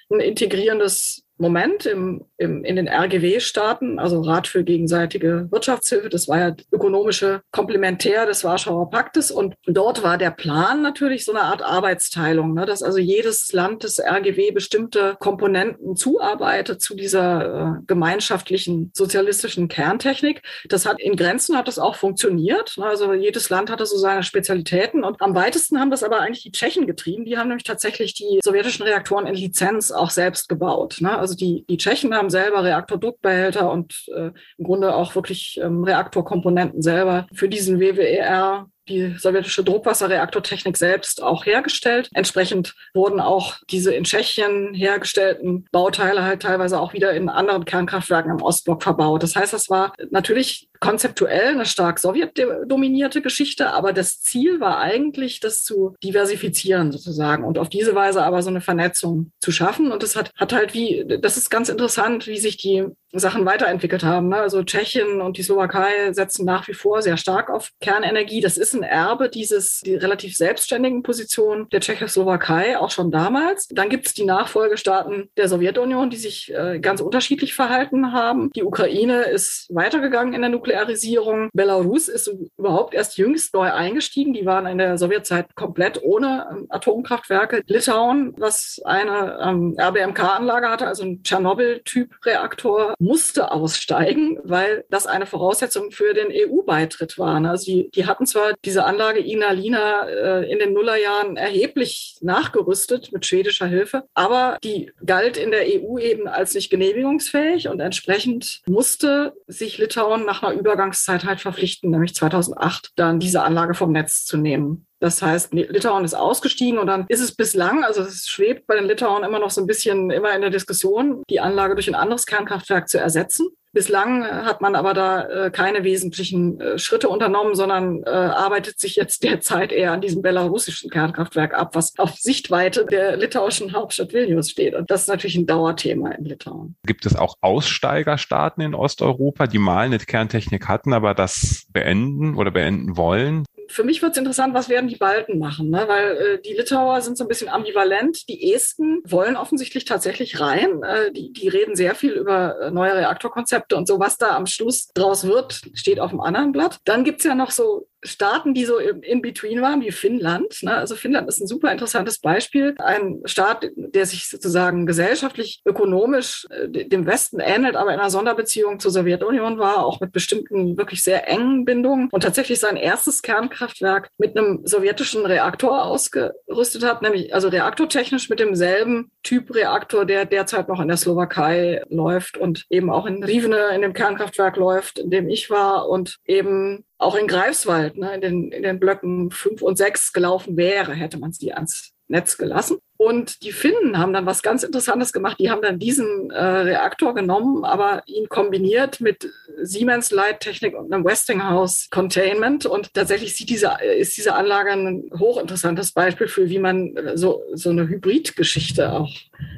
S2: ein integrierendes Moment im, im, in den RGW-Staaten, also Rat für gegenseitige Wirtschaftshilfe. Das war ja ökonomische Komplementär des Warschauer Paktes. Und dort war der Plan natürlich so eine Art Arbeitsteilung, ne, dass also jedes Land des RGW bestimmte Komponenten zuarbeitet zu dieser äh, gemeinschaftlichen sozialistischen Kerntechnik. Das hat in Grenzen hat das auch funktioniert. Ne, also jedes Land hatte so seine Spezialitäten. Und am weitesten haben das aber eigentlich die Tschechen getrieben. Die haben nämlich tatsächlich die sowjetischen Reaktoren in Lizenz auch selbst gebaut. Ne? Also die, die Tschechen haben selber Reaktordruckbehälter und äh, im Grunde auch wirklich ähm, Reaktorkomponenten selber für diesen WWER die sowjetische Druckwasserreaktortechnik selbst auch hergestellt. Entsprechend wurden auch diese in Tschechien hergestellten Bauteile halt teilweise auch wieder in anderen Kernkraftwerken im Ostblock verbaut. Das heißt, das war natürlich konzeptuell eine stark sowjetdominierte Geschichte, aber das Ziel war eigentlich, das zu diversifizieren sozusagen und auf diese Weise aber so eine Vernetzung zu schaffen. Und das hat, hat halt wie, das ist ganz interessant, wie sich die Sachen weiterentwickelt haben. Ne? Also Tschechien und die Slowakei setzen nach wie vor sehr stark auf Kernenergie. Das ist ein Erbe dieses die relativ selbstständigen Position der Tschechoslowakei, auch schon damals. Dann gibt es die Nachfolgestaaten der Sowjetunion, die sich äh, ganz unterschiedlich verhalten haben. Die Ukraine ist weitergegangen in der Nuklearisierung. Belarus ist überhaupt erst jüngst neu eingestiegen. Die waren in der Sowjetzeit komplett ohne ähm, Atomkraftwerke. Litauen, was eine ähm, RBMK-Anlage hatte, also ein Tschernobyl-Typ-Reaktor, musste aussteigen, weil das eine Voraussetzung für den EU-Beitritt war. Also die, die hatten zwar diese Anlage Ignalina äh, in den Nullerjahren erheblich nachgerüstet mit schwedischer Hilfe, aber die galt in der EU eben als nicht genehmigungsfähig und entsprechend musste sich Litauen nach einer Übergangszeit halt verpflichten, nämlich 2008 dann diese Anlage vom Netz zu nehmen. Das heißt, Litauen ist ausgestiegen und dann ist es bislang, also es schwebt bei den Litauen immer noch so ein bisschen immer in der Diskussion, die Anlage durch ein anderes Kernkraftwerk zu ersetzen. Bislang hat man aber da äh, keine wesentlichen äh, Schritte unternommen, sondern äh, arbeitet sich jetzt derzeit eher an diesem belarussischen Kernkraftwerk ab, was auf Sichtweite der litauischen Hauptstadt Vilnius steht. Und das ist natürlich ein Dauerthema in Litauen.
S3: Gibt es auch Aussteigerstaaten in Osteuropa, die mal eine Kerntechnik hatten, aber das beenden oder beenden wollen?
S2: Für mich wird es interessant, was werden die Balten machen, ne? weil äh, die Litauer sind so ein bisschen ambivalent. Die Esten wollen offensichtlich tatsächlich rein. Äh, die, die reden sehr viel über äh, neue Reaktorkonzepte und so, was da am Schluss draus wird, steht auf dem anderen Blatt. Dann gibt's ja noch so Staaten, die so in between waren, wie Finnland. Ne? Also Finnland ist ein super interessantes Beispiel. Ein Staat, der sich sozusagen gesellschaftlich, ökonomisch äh, dem Westen ähnelt, aber in einer Sonderbeziehung zur Sowjetunion war, auch mit bestimmten wirklich sehr engen Bindungen und tatsächlich sein erstes Kernkraftwerk mit einem sowjetischen Reaktor ausgerüstet hat, nämlich also reaktortechnisch mit demselben Typ Reaktor, der derzeit noch in der Slowakei läuft und eben auch in Rivne in dem Kernkraftwerk läuft, in dem ich war und eben auch in Greifswald, ne, in, den, in den Blöcken fünf und sechs gelaufen wäre, hätte man es die ans Netz gelassen. Und die Finnen haben dann was ganz Interessantes gemacht. Die haben dann diesen äh, Reaktor genommen, aber ihn kombiniert mit Siemens Leittechnik und einem Westinghouse Containment. Und tatsächlich sieht diese, ist diese Anlage ein hochinteressantes Beispiel für, wie man so, so eine Hybridgeschichte auch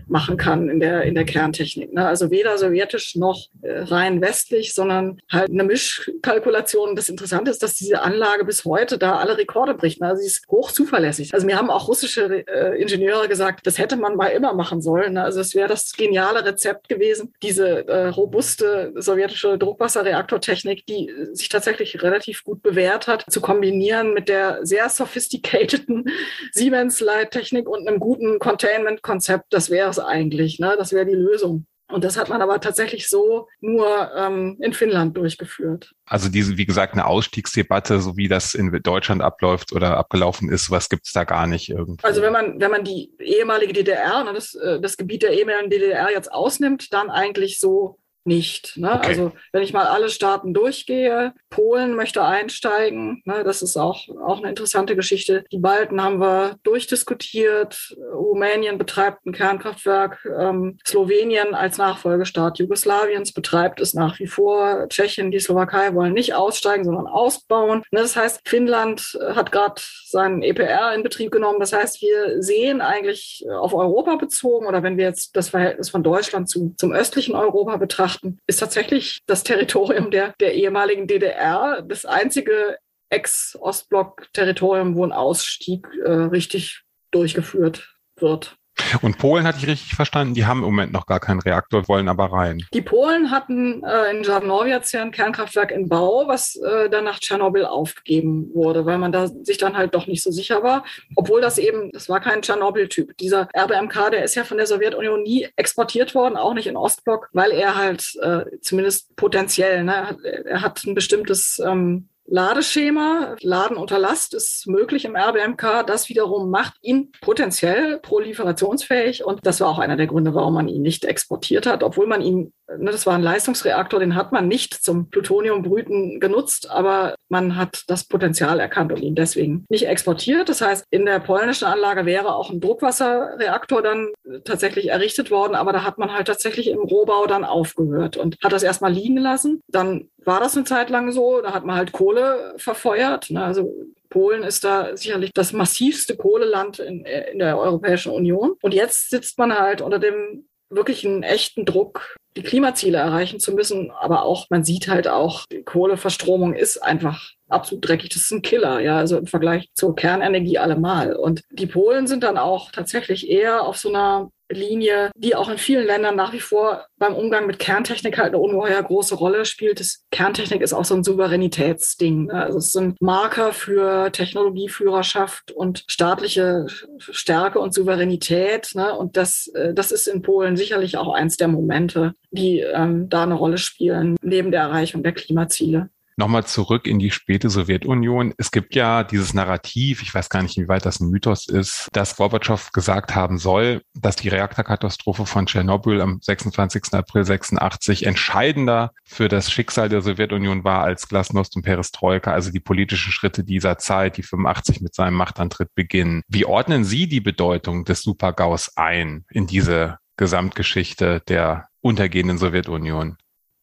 S2: machen kann in der, in der Kerntechnik. Ne? Also weder sowjetisch noch äh, rein westlich, sondern halt eine Mischkalkulation. Das Interessante ist, dass diese Anlage bis heute da alle Rekorde bricht. Ne? Also sie ist hoch zuverlässig. Also mir haben auch russische äh, Ingenieure gesagt, das hätte man mal immer machen sollen. Ne? Also es wäre das geniale Rezept gewesen, diese äh, robuste sowjetische Druckwasserreaktortechnik, die sich tatsächlich relativ gut bewährt hat, zu kombinieren mit der sehr sophisticateden Siemens-Leittechnik und einem guten Containment-Konzept. Das wäre es eigentlich. Ne? Das wäre die Lösung. Und das hat man aber tatsächlich so nur ähm, in Finnland durchgeführt.
S3: Also diese, wie gesagt, eine Ausstiegsdebatte, so wie das in Deutschland abläuft oder abgelaufen ist, was gibt es da gar nicht irgendwie.
S2: Also wenn man, wenn man die ehemalige DDR, ne, das, äh, das Gebiet der ehemaligen DDR jetzt ausnimmt, dann eigentlich so nicht. Ne? Okay. Also wenn ich mal alle Staaten durchgehe, Polen möchte einsteigen, ne? das ist auch, auch eine interessante Geschichte. Die Balten haben wir durchdiskutiert. Rumänien betreibt ein Kernkraftwerk. Ähm, Slowenien als Nachfolgestaat Jugoslawiens betreibt es nach wie vor. Tschechien, die Slowakei wollen nicht aussteigen, sondern ausbauen. Ne? Das heißt, Finnland hat gerade seinen EPR in Betrieb genommen. Das heißt, wir sehen eigentlich auf Europa bezogen oder wenn wir jetzt das Verhältnis von Deutschland zu, zum östlichen Europa betrachten, betrachten, ist tatsächlich das Territorium der, der ehemaligen DDR das einzige Ex-Ostblock-Territorium, wo ein Ausstieg äh, richtig durchgeführt wird.
S3: Und Polen hatte ich richtig verstanden, die haben im Moment noch gar keinen Reaktor, wollen aber rein.
S2: Die Polen hatten äh, in Żarnowiec ja ein Kernkraftwerk in Bau, was äh, dann nach Tschernobyl aufgegeben wurde, weil man da sich dann halt doch nicht so sicher war. Obwohl das eben, das war kein Tschernobyl-Typ. Dieser RBMK, der ist ja von der Sowjetunion nie exportiert worden, auch nicht in Ostblock, weil er halt äh, zumindest potenziell, ne, er hat ein bestimmtes ähm, Ladeschema, Laden unter Last ist möglich im RBMK. Das wiederum macht ihn potenziell proliferationsfähig. Und das war auch einer der Gründe, warum man ihn nicht exportiert hat, obwohl man ihn, das war ein Leistungsreaktor, den hat man nicht zum Plutoniumbrüten genutzt, aber man hat das Potenzial erkannt und ihn deswegen nicht exportiert. Das heißt, in der polnischen Anlage wäre auch ein Druckwasserreaktor dann tatsächlich errichtet worden, aber da hat man halt tatsächlich im Rohbau dann aufgehört und hat das erstmal liegen lassen. Dann war das eine Zeit lang so. Da hat man halt Kohle verfeuert. Ne? Also Polen ist da sicherlich das massivste Kohleland in, in der Europäischen Union. Und jetzt sitzt man halt unter dem wirklichen echten Druck, die Klimaziele erreichen zu müssen. Aber auch, man sieht halt auch, die Kohleverstromung ist einfach absolut dreckig. Das ist ein Killer, ja, also im Vergleich zur Kernenergie allemal. Und die Polen sind dann auch tatsächlich eher auf so einer Linie, die auch in vielen Ländern nach wie vor beim Umgang mit Kerntechnik halt eine ungeheuer große Rolle spielt. Das Kerntechnik ist auch so ein Souveränitätsding. Ne? Also es sind Marker für Technologieführerschaft und staatliche Stärke und Souveränität. Ne? Und das, äh, das ist in Polen sicherlich auch eins der Momente, die ähm, da eine Rolle spielen, neben der Erreichung der Klimaziele
S3: nochmal zurück in die späte Sowjetunion. Es gibt ja dieses Narrativ, ich weiß gar nicht, wie weit das ein Mythos ist, dass Gorbatschow gesagt haben soll, dass die Reaktorkatastrophe von Tschernobyl am 26. April 86 entscheidender für das Schicksal der Sowjetunion war als Glasnost und Perestroika, also die politischen Schritte dieser Zeit, die 85 mit seinem Machtantritt beginnen. Wie ordnen Sie die Bedeutung des Supergaus ein in diese Gesamtgeschichte der untergehenden Sowjetunion?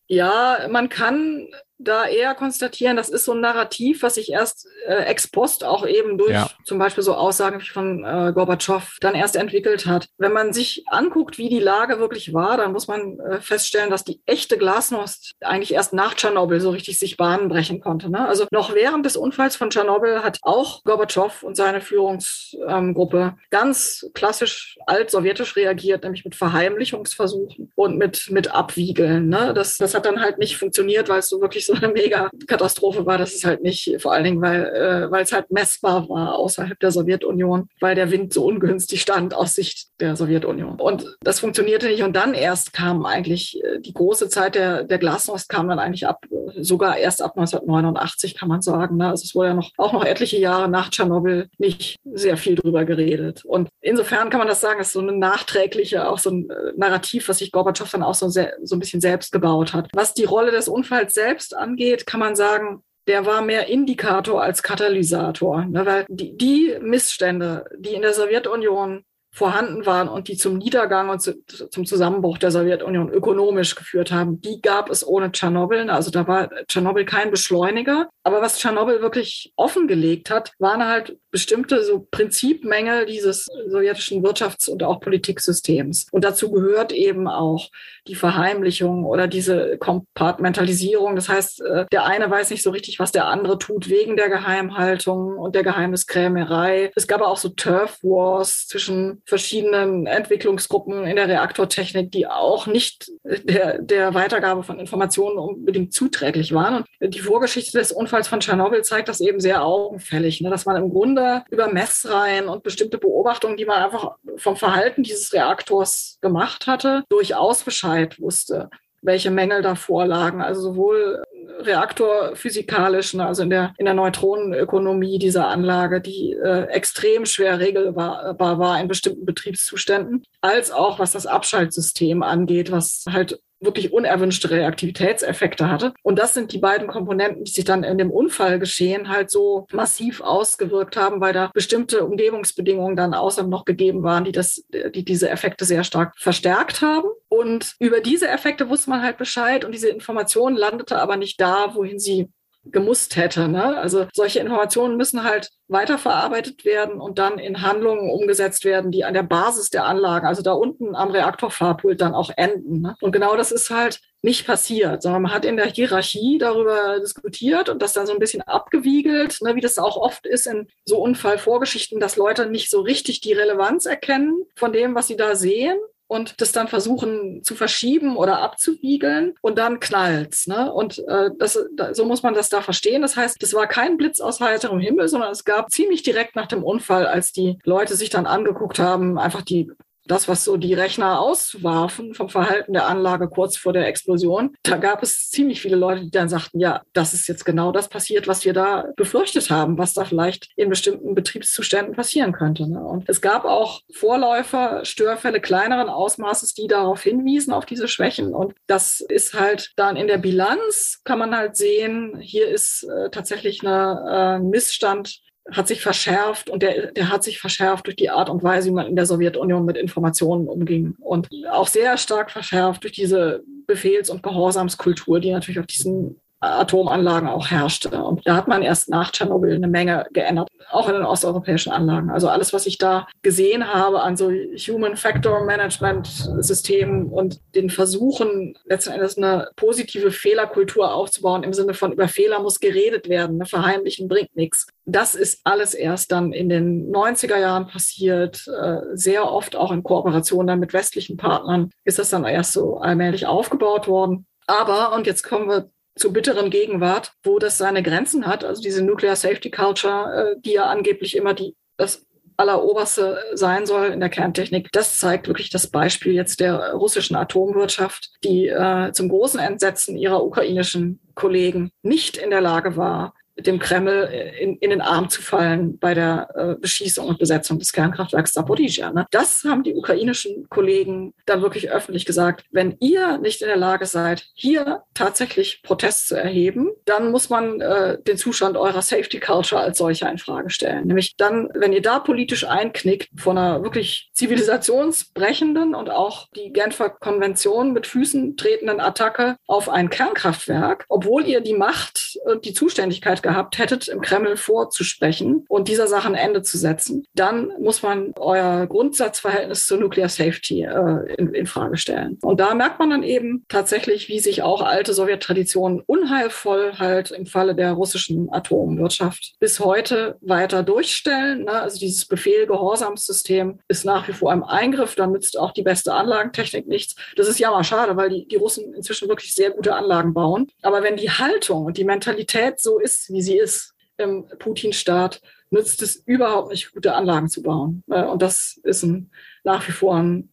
S2: Ja, man kann da eher konstatieren, das ist so ein Narrativ, was sich erst äh, ex post auch eben durch ja. zum Beispiel so Aussagen von äh, Gorbatschow dann erst entwickelt hat. Wenn man sich anguckt, wie die Lage wirklich war, dann muss man äh, feststellen, dass die echte Glasnost eigentlich erst nach Tschernobyl so richtig sich Bahnen brechen konnte. Ne? Also noch während des Unfalls von Tschernobyl hat auch Gorbatschow und seine Führungsgruppe ähm, ganz klassisch alt-sowjetisch reagiert, nämlich mit Verheimlichungsversuchen und mit, mit Abwiegeln. Ne? Das, das hat dann halt nicht funktioniert, weil es so wirklich so eine Mega-Katastrophe war. Das ist halt nicht, vor allen Dingen, weil, äh, weil es halt messbar war außerhalb der Sowjetunion, weil der Wind so ungünstig stand aus Sicht der Sowjetunion. Und das funktionierte nicht. Und dann erst kam eigentlich äh, die große Zeit der, der Glasnost kam dann eigentlich ab, sogar erst ab 1989 kann man sagen. Ne? Also es wurde ja noch, auch noch etliche Jahre nach Tschernobyl nicht sehr viel drüber geredet. Und insofern kann man das sagen, das ist so eine nachträgliche, auch so ein äh, Narrativ, was sich Gorbatschow dann auch so, sehr, so ein bisschen selbst gebaut hat. Was die Rolle des Unfalls selbst angeht, kann man sagen, der war mehr Indikator als Katalysator, ne, weil die, die Missstände, die in der Sowjetunion vorhanden waren und die zum Niedergang und zu, zum Zusammenbruch der Sowjetunion ökonomisch geführt haben, die gab es ohne Tschernobyl. Also da war Tschernobyl kein Beschleuniger. Aber was Tschernobyl wirklich offengelegt hat, waren halt bestimmte so Prinzipmängel dieses sowjetischen Wirtschafts- und auch Politiksystems. Und dazu gehört eben auch die Verheimlichung oder diese Kompartmentalisierung. Das heißt, äh, der eine weiß nicht so richtig, was der andere tut wegen der Geheimhaltung und der Geheimniskrämerei. Es gab auch so Turf Wars zwischen verschiedenen Entwicklungsgruppen in der Reaktortechnik, die auch nicht der, der Weitergabe von Informationen unbedingt zuträglich waren. Und die Vorgeschichte des Unfalls von Tschernobyl zeigt das eben sehr augenfällig, ne? dass man im Grunde über Messreihen und bestimmte Beobachtungen, die man einfach vom Verhalten dieses Reaktors gemacht hatte, durchaus Bescheid wusste welche Mängel da vorlagen. Also sowohl reaktorphysikalischen, also in der, in der Neutronenökonomie dieser Anlage, die äh, extrem schwer regelbar war in bestimmten Betriebszuständen, als auch was das Abschaltsystem angeht, was halt wirklich unerwünschte Reaktivitätseffekte hatte. Und das sind die beiden Komponenten, die sich dann in dem Unfallgeschehen halt so massiv ausgewirkt haben, weil da bestimmte Umgebungsbedingungen dann außerdem noch gegeben waren, die das, die diese Effekte sehr stark verstärkt haben. Und über diese Effekte wusste man halt Bescheid und diese Information landete aber nicht da, wohin sie gemusst hätte. Ne? Also solche Informationen müssen halt weiterverarbeitet werden und dann in Handlungen umgesetzt werden, die an der Basis der Anlagen, also da unten am Reaktorfahrpult dann auch enden. Ne? Und genau das ist halt nicht passiert, sondern man hat in der Hierarchie darüber diskutiert und das dann so ein bisschen abgewiegelt, ne, wie das auch oft ist in so Unfallvorgeschichten, dass Leute nicht so richtig die Relevanz erkennen von dem, was sie da sehen und das dann versuchen zu verschieben oder abzuwiegeln und dann knallt's. Ne? Und äh, das, da, so muss man das da verstehen. Das heißt, das war kein Blitz aus heiterem Himmel, sondern es gab ziemlich direkt nach dem Unfall, als die Leute sich dann angeguckt haben, einfach die das, was so die Rechner auswarfen vom Verhalten der Anlage kurz vor der Explosion, da gab es ziemlich viele Leute, die dann sagten, ja, das ist jetzt genau das passiert, was wir da befürchtet haben, was da vielleicht in bestimmten Betriebszuständen passieren könnte. Ne? Und es gab auch Vorläufer, Störfälle kleineren Ausmaßes, die darauf hinwiesen, auf diese Schwächen. Und das ist halt dann in der Bilanz, kann man halt sehen, hier ist äh, tatsächlich ein äh, Missstand hat sich verschärft und der, der hat sich verschärft durch die Art und Weise, wie man in der Sowjetunion mit Informationen umging. Und auch sehr stark verschärft durch diese Befehls- und Gehorsamskultur, die natürlich auf diesen Atomanlagen auch herrschte. Und da hat man erst nach Tschernobyl eine Menge geändert, auch in den osteuropäischen Anlagen. Also alles, was ich da gesehen habe an so Human Factor Management Systemen und den Versuchen, letzten Endes eine positive Fehlerkultur aufzubauen, im Sinne von über Fehler muss geredet werden, ne? verheimlichen bringt nichts. Das ist alles erst dann in den 90er Jahren passiert, äh, sehr oft auch in Kooperation dann mit westlichen Partnern ist das dann erst so allmählich aufgebaut worden. Aber, und jetzt kommen wir zur bitteren Gegenwart, wo das seine Grenzen hat. Also diese Nuclear Safety Culture, äh, die ja angeblich immer die, das alleroberste sein soll in der Kerntechnik. Das zeigt wirklich das Beispiel jetzt der russischen Atomwirtschaft, die äh, zum großen Entsetzen ihrer ukrainischen Kollegen nicht in der Lage war, dem Kreml in, in den Arm zu fallen bei der äh, Beschießung und Besetzung des Kernkraftwerks Zaporizhia. Ne? Das haben die ukrainischen Kollegen dann wirklich öffentlich gesagt. Wenn ihr nicht in der Lage seid, hier tatsächlich Protest zu erheben, dann muss man äh, den Zustand eurer Safety Culture als solcher in Frage stellen. Nämlich dann, wenn ihr da politisch einknickt von einer wirklich zivilisationsbrechenden und auch die Genfer Konvention mit Füßen tretenden Attacke auf ein Kernkraftwerk, obwohl ihr die Macht und die Zuständigkeit gehabt hättet, im Kreml vorzusprechen und dieser Sache ein Ende zu setzen, dann muss man euer Grundsatzverhältnis zur Nuclear Safety äh, in, in Frage stellen. Und da merkt man dann eben tatsächlich, wie sich auch alte Sowjettraditionen unheilvoll halt im Falle der russischen Atomwirtschaft bis heute weiter durchstellen. Ne? Also dieses Befehl-Gehorsamssystem ist nach wie vor im Eingriff. Da nützt auch die beste Anlagentechnik nichts. Das ist ja mal schade, weil die, die Russen inzwischen wirklich sehr gute Anlagen bauen. Aber wenn die Haltung und die Mentalität so ist, wie sie ist im Putin-Staat, nützt es überhaupt nicht, gute Anlagen zu bauen. Äh, und das ist ein, nach wie vor ein,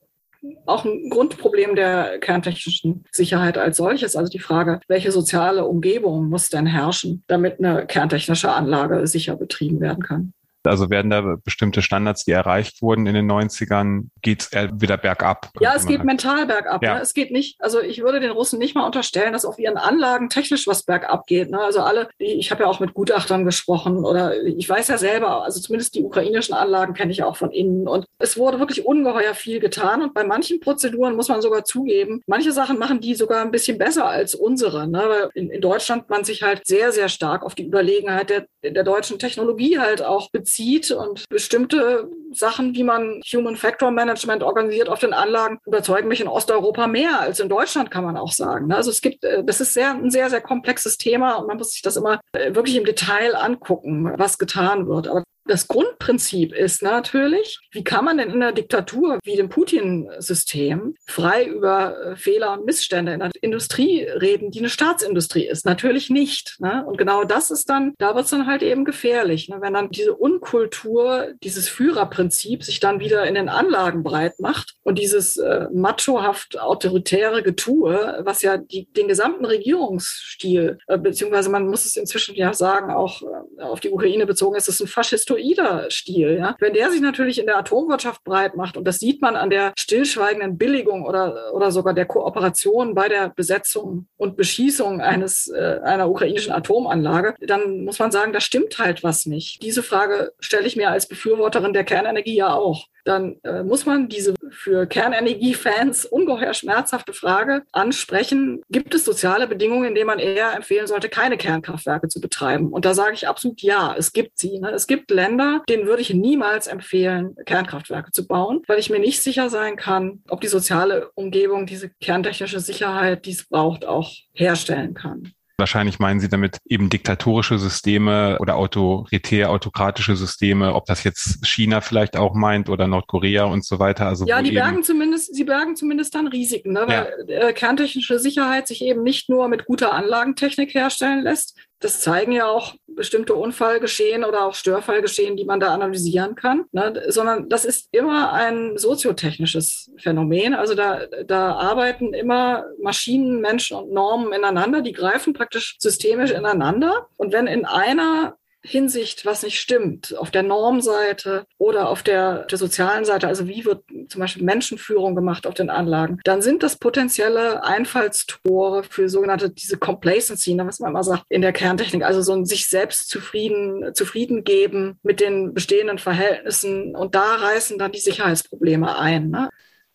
S2: auch ein Grundproblem der kerntechnischen Sicherheit als solches. Also die Frage, welche soziale Umgebung muss denn herrschen, damit eine kerntechnische Anlage sicher betrieben werden kann.
S3: Also werden da bestimmte Standards, die erreicht wurden in den 90ern, geht es wieder bergab?
S2: Ja, es geht halt. mental bergab. Ja. Ne? Es geht nicht, also ich würde den Russen nicht mal unterstellen, dass auf ihren Anlagen technisch was bergab geht. Ne? Also alle, ich habe ja auch mit Gutachtern gesprochen oder ich weiß ja selber, also zumindest die ukrainischen Anlagen kenne ich auch von innen. Und es wurde wirklich ungeheuer viel getan. Und bei manchen Prozeduren muss man sogar zugeben, manche Sachen machen die sogar ein bisschen besser als unsere. Ne? Weil in, in Deutschland man sich halt sehr, sehr stark auf die Überlegenheit der, der deutschen Technologie halt auch bezieht und bestimmte Sachen, wie man Human Factor Management organisiert auf den Anlagen, überzeugen mich in Osteuropa mehr als in Deutschland, kann man auch sagen. Also es gibt, äh, das ist sehr, ein sehr, sehr komplexes Thema und man muss sich das immer äh, wirklich im Detail angucken, was getan wird. Aber das Grundprinzip ist natürlich, wie kann man denn in einer Diktatur wie dem Putin-System frei über äh, Fehler und Missstände in der Industrie reden, die eine Staatsindustrie ist? Natürlich nicht. Ne? Und genau das ist dann, da wird es dann halt eben gefährlich, ne? wenn dann diese Unkultur, dieses Führerprinzip sich dann wieder in den Anlagen breit macht und dieses äh, machohaft autoritäre Getue, was ja die, den gesamten Regierungsstil, äh, beziehungsweise man muss es inzwischen ja sagen, auch äh, auf die Ukraine bezogen ist, ist ein Faschist faschistoider Stil. Ja? Wenn der sich natürlich in der Atomwirtschaft breit macht, und das sieht man an der stillschweigenden Billigung oder, oder sogar der Kooperation bei der Besetzung und Beschießung eines, äh, einer ukrainischen Atomanlage, dann muss man sagen, da stimmt halt was nicht. Diese Frage stelle ich mir als Befürworterin der Kernenergie ja auch dann äh, muss man diese für Kernenergiefans ungeheuer schmerzhafte Frage ansprechen. Gibt es soziale Bedingungen, in denen man eher empfehlen sollte, keine Kernkraftwerke zu betreiben? Und da sage ich absolut ja, es gibt sie. Ne? Es gibt Länder, denen würde ich niemals empfehlen, Kernkraftwerke zu bauen, weil ich mir nicht sicher sein kann, ob die soziale Umgebung diese kerntechnische Sicherheit, die es braucht, auch herstellen kann.
S3: Wahrscheinlich meinen Sie damit eben diktatorische Systeme oder autoritär, autokratische Systeme, ob das jetzt China vielleicht auch meint oder Nordkorea und so weiter.
S2: Also ja, die bergen zumindest, sie bergen zumindest dann Risiken, ne? weil ja. äh, kerntechnische Sicherheit sich eben nicht nur mit guter Anlagentechnik herstellen lässt, das zeigen ja auch bestimmte Unfallgeschehen oder auch Störfallgeschehen, die man da analysieren kann, ne? sondern das ist immer ein soziotechnisches Phänomen. Also da, da arbeiten immer Maschinen, Menschen und Normen ineinander, die greifen praktisch systemisch ineinander. Und wenn in einer Hinsicht was nicht stimmt, auf der Normseite oder auf der, der sozialen Seite, also wie wird zum Beispiel Menschenführung gemacht auf den Anlagen, dann sind das potenzielle Einfallstore für sogenannte diese Complacency, ne, was man immer sagt in der Kerntechnik, also so ein sich selbst zufrieden, zufrieden geben mit den bestehenden Verhältnissen und da reißen dann die Sicherheitsprobleme ein. Ne?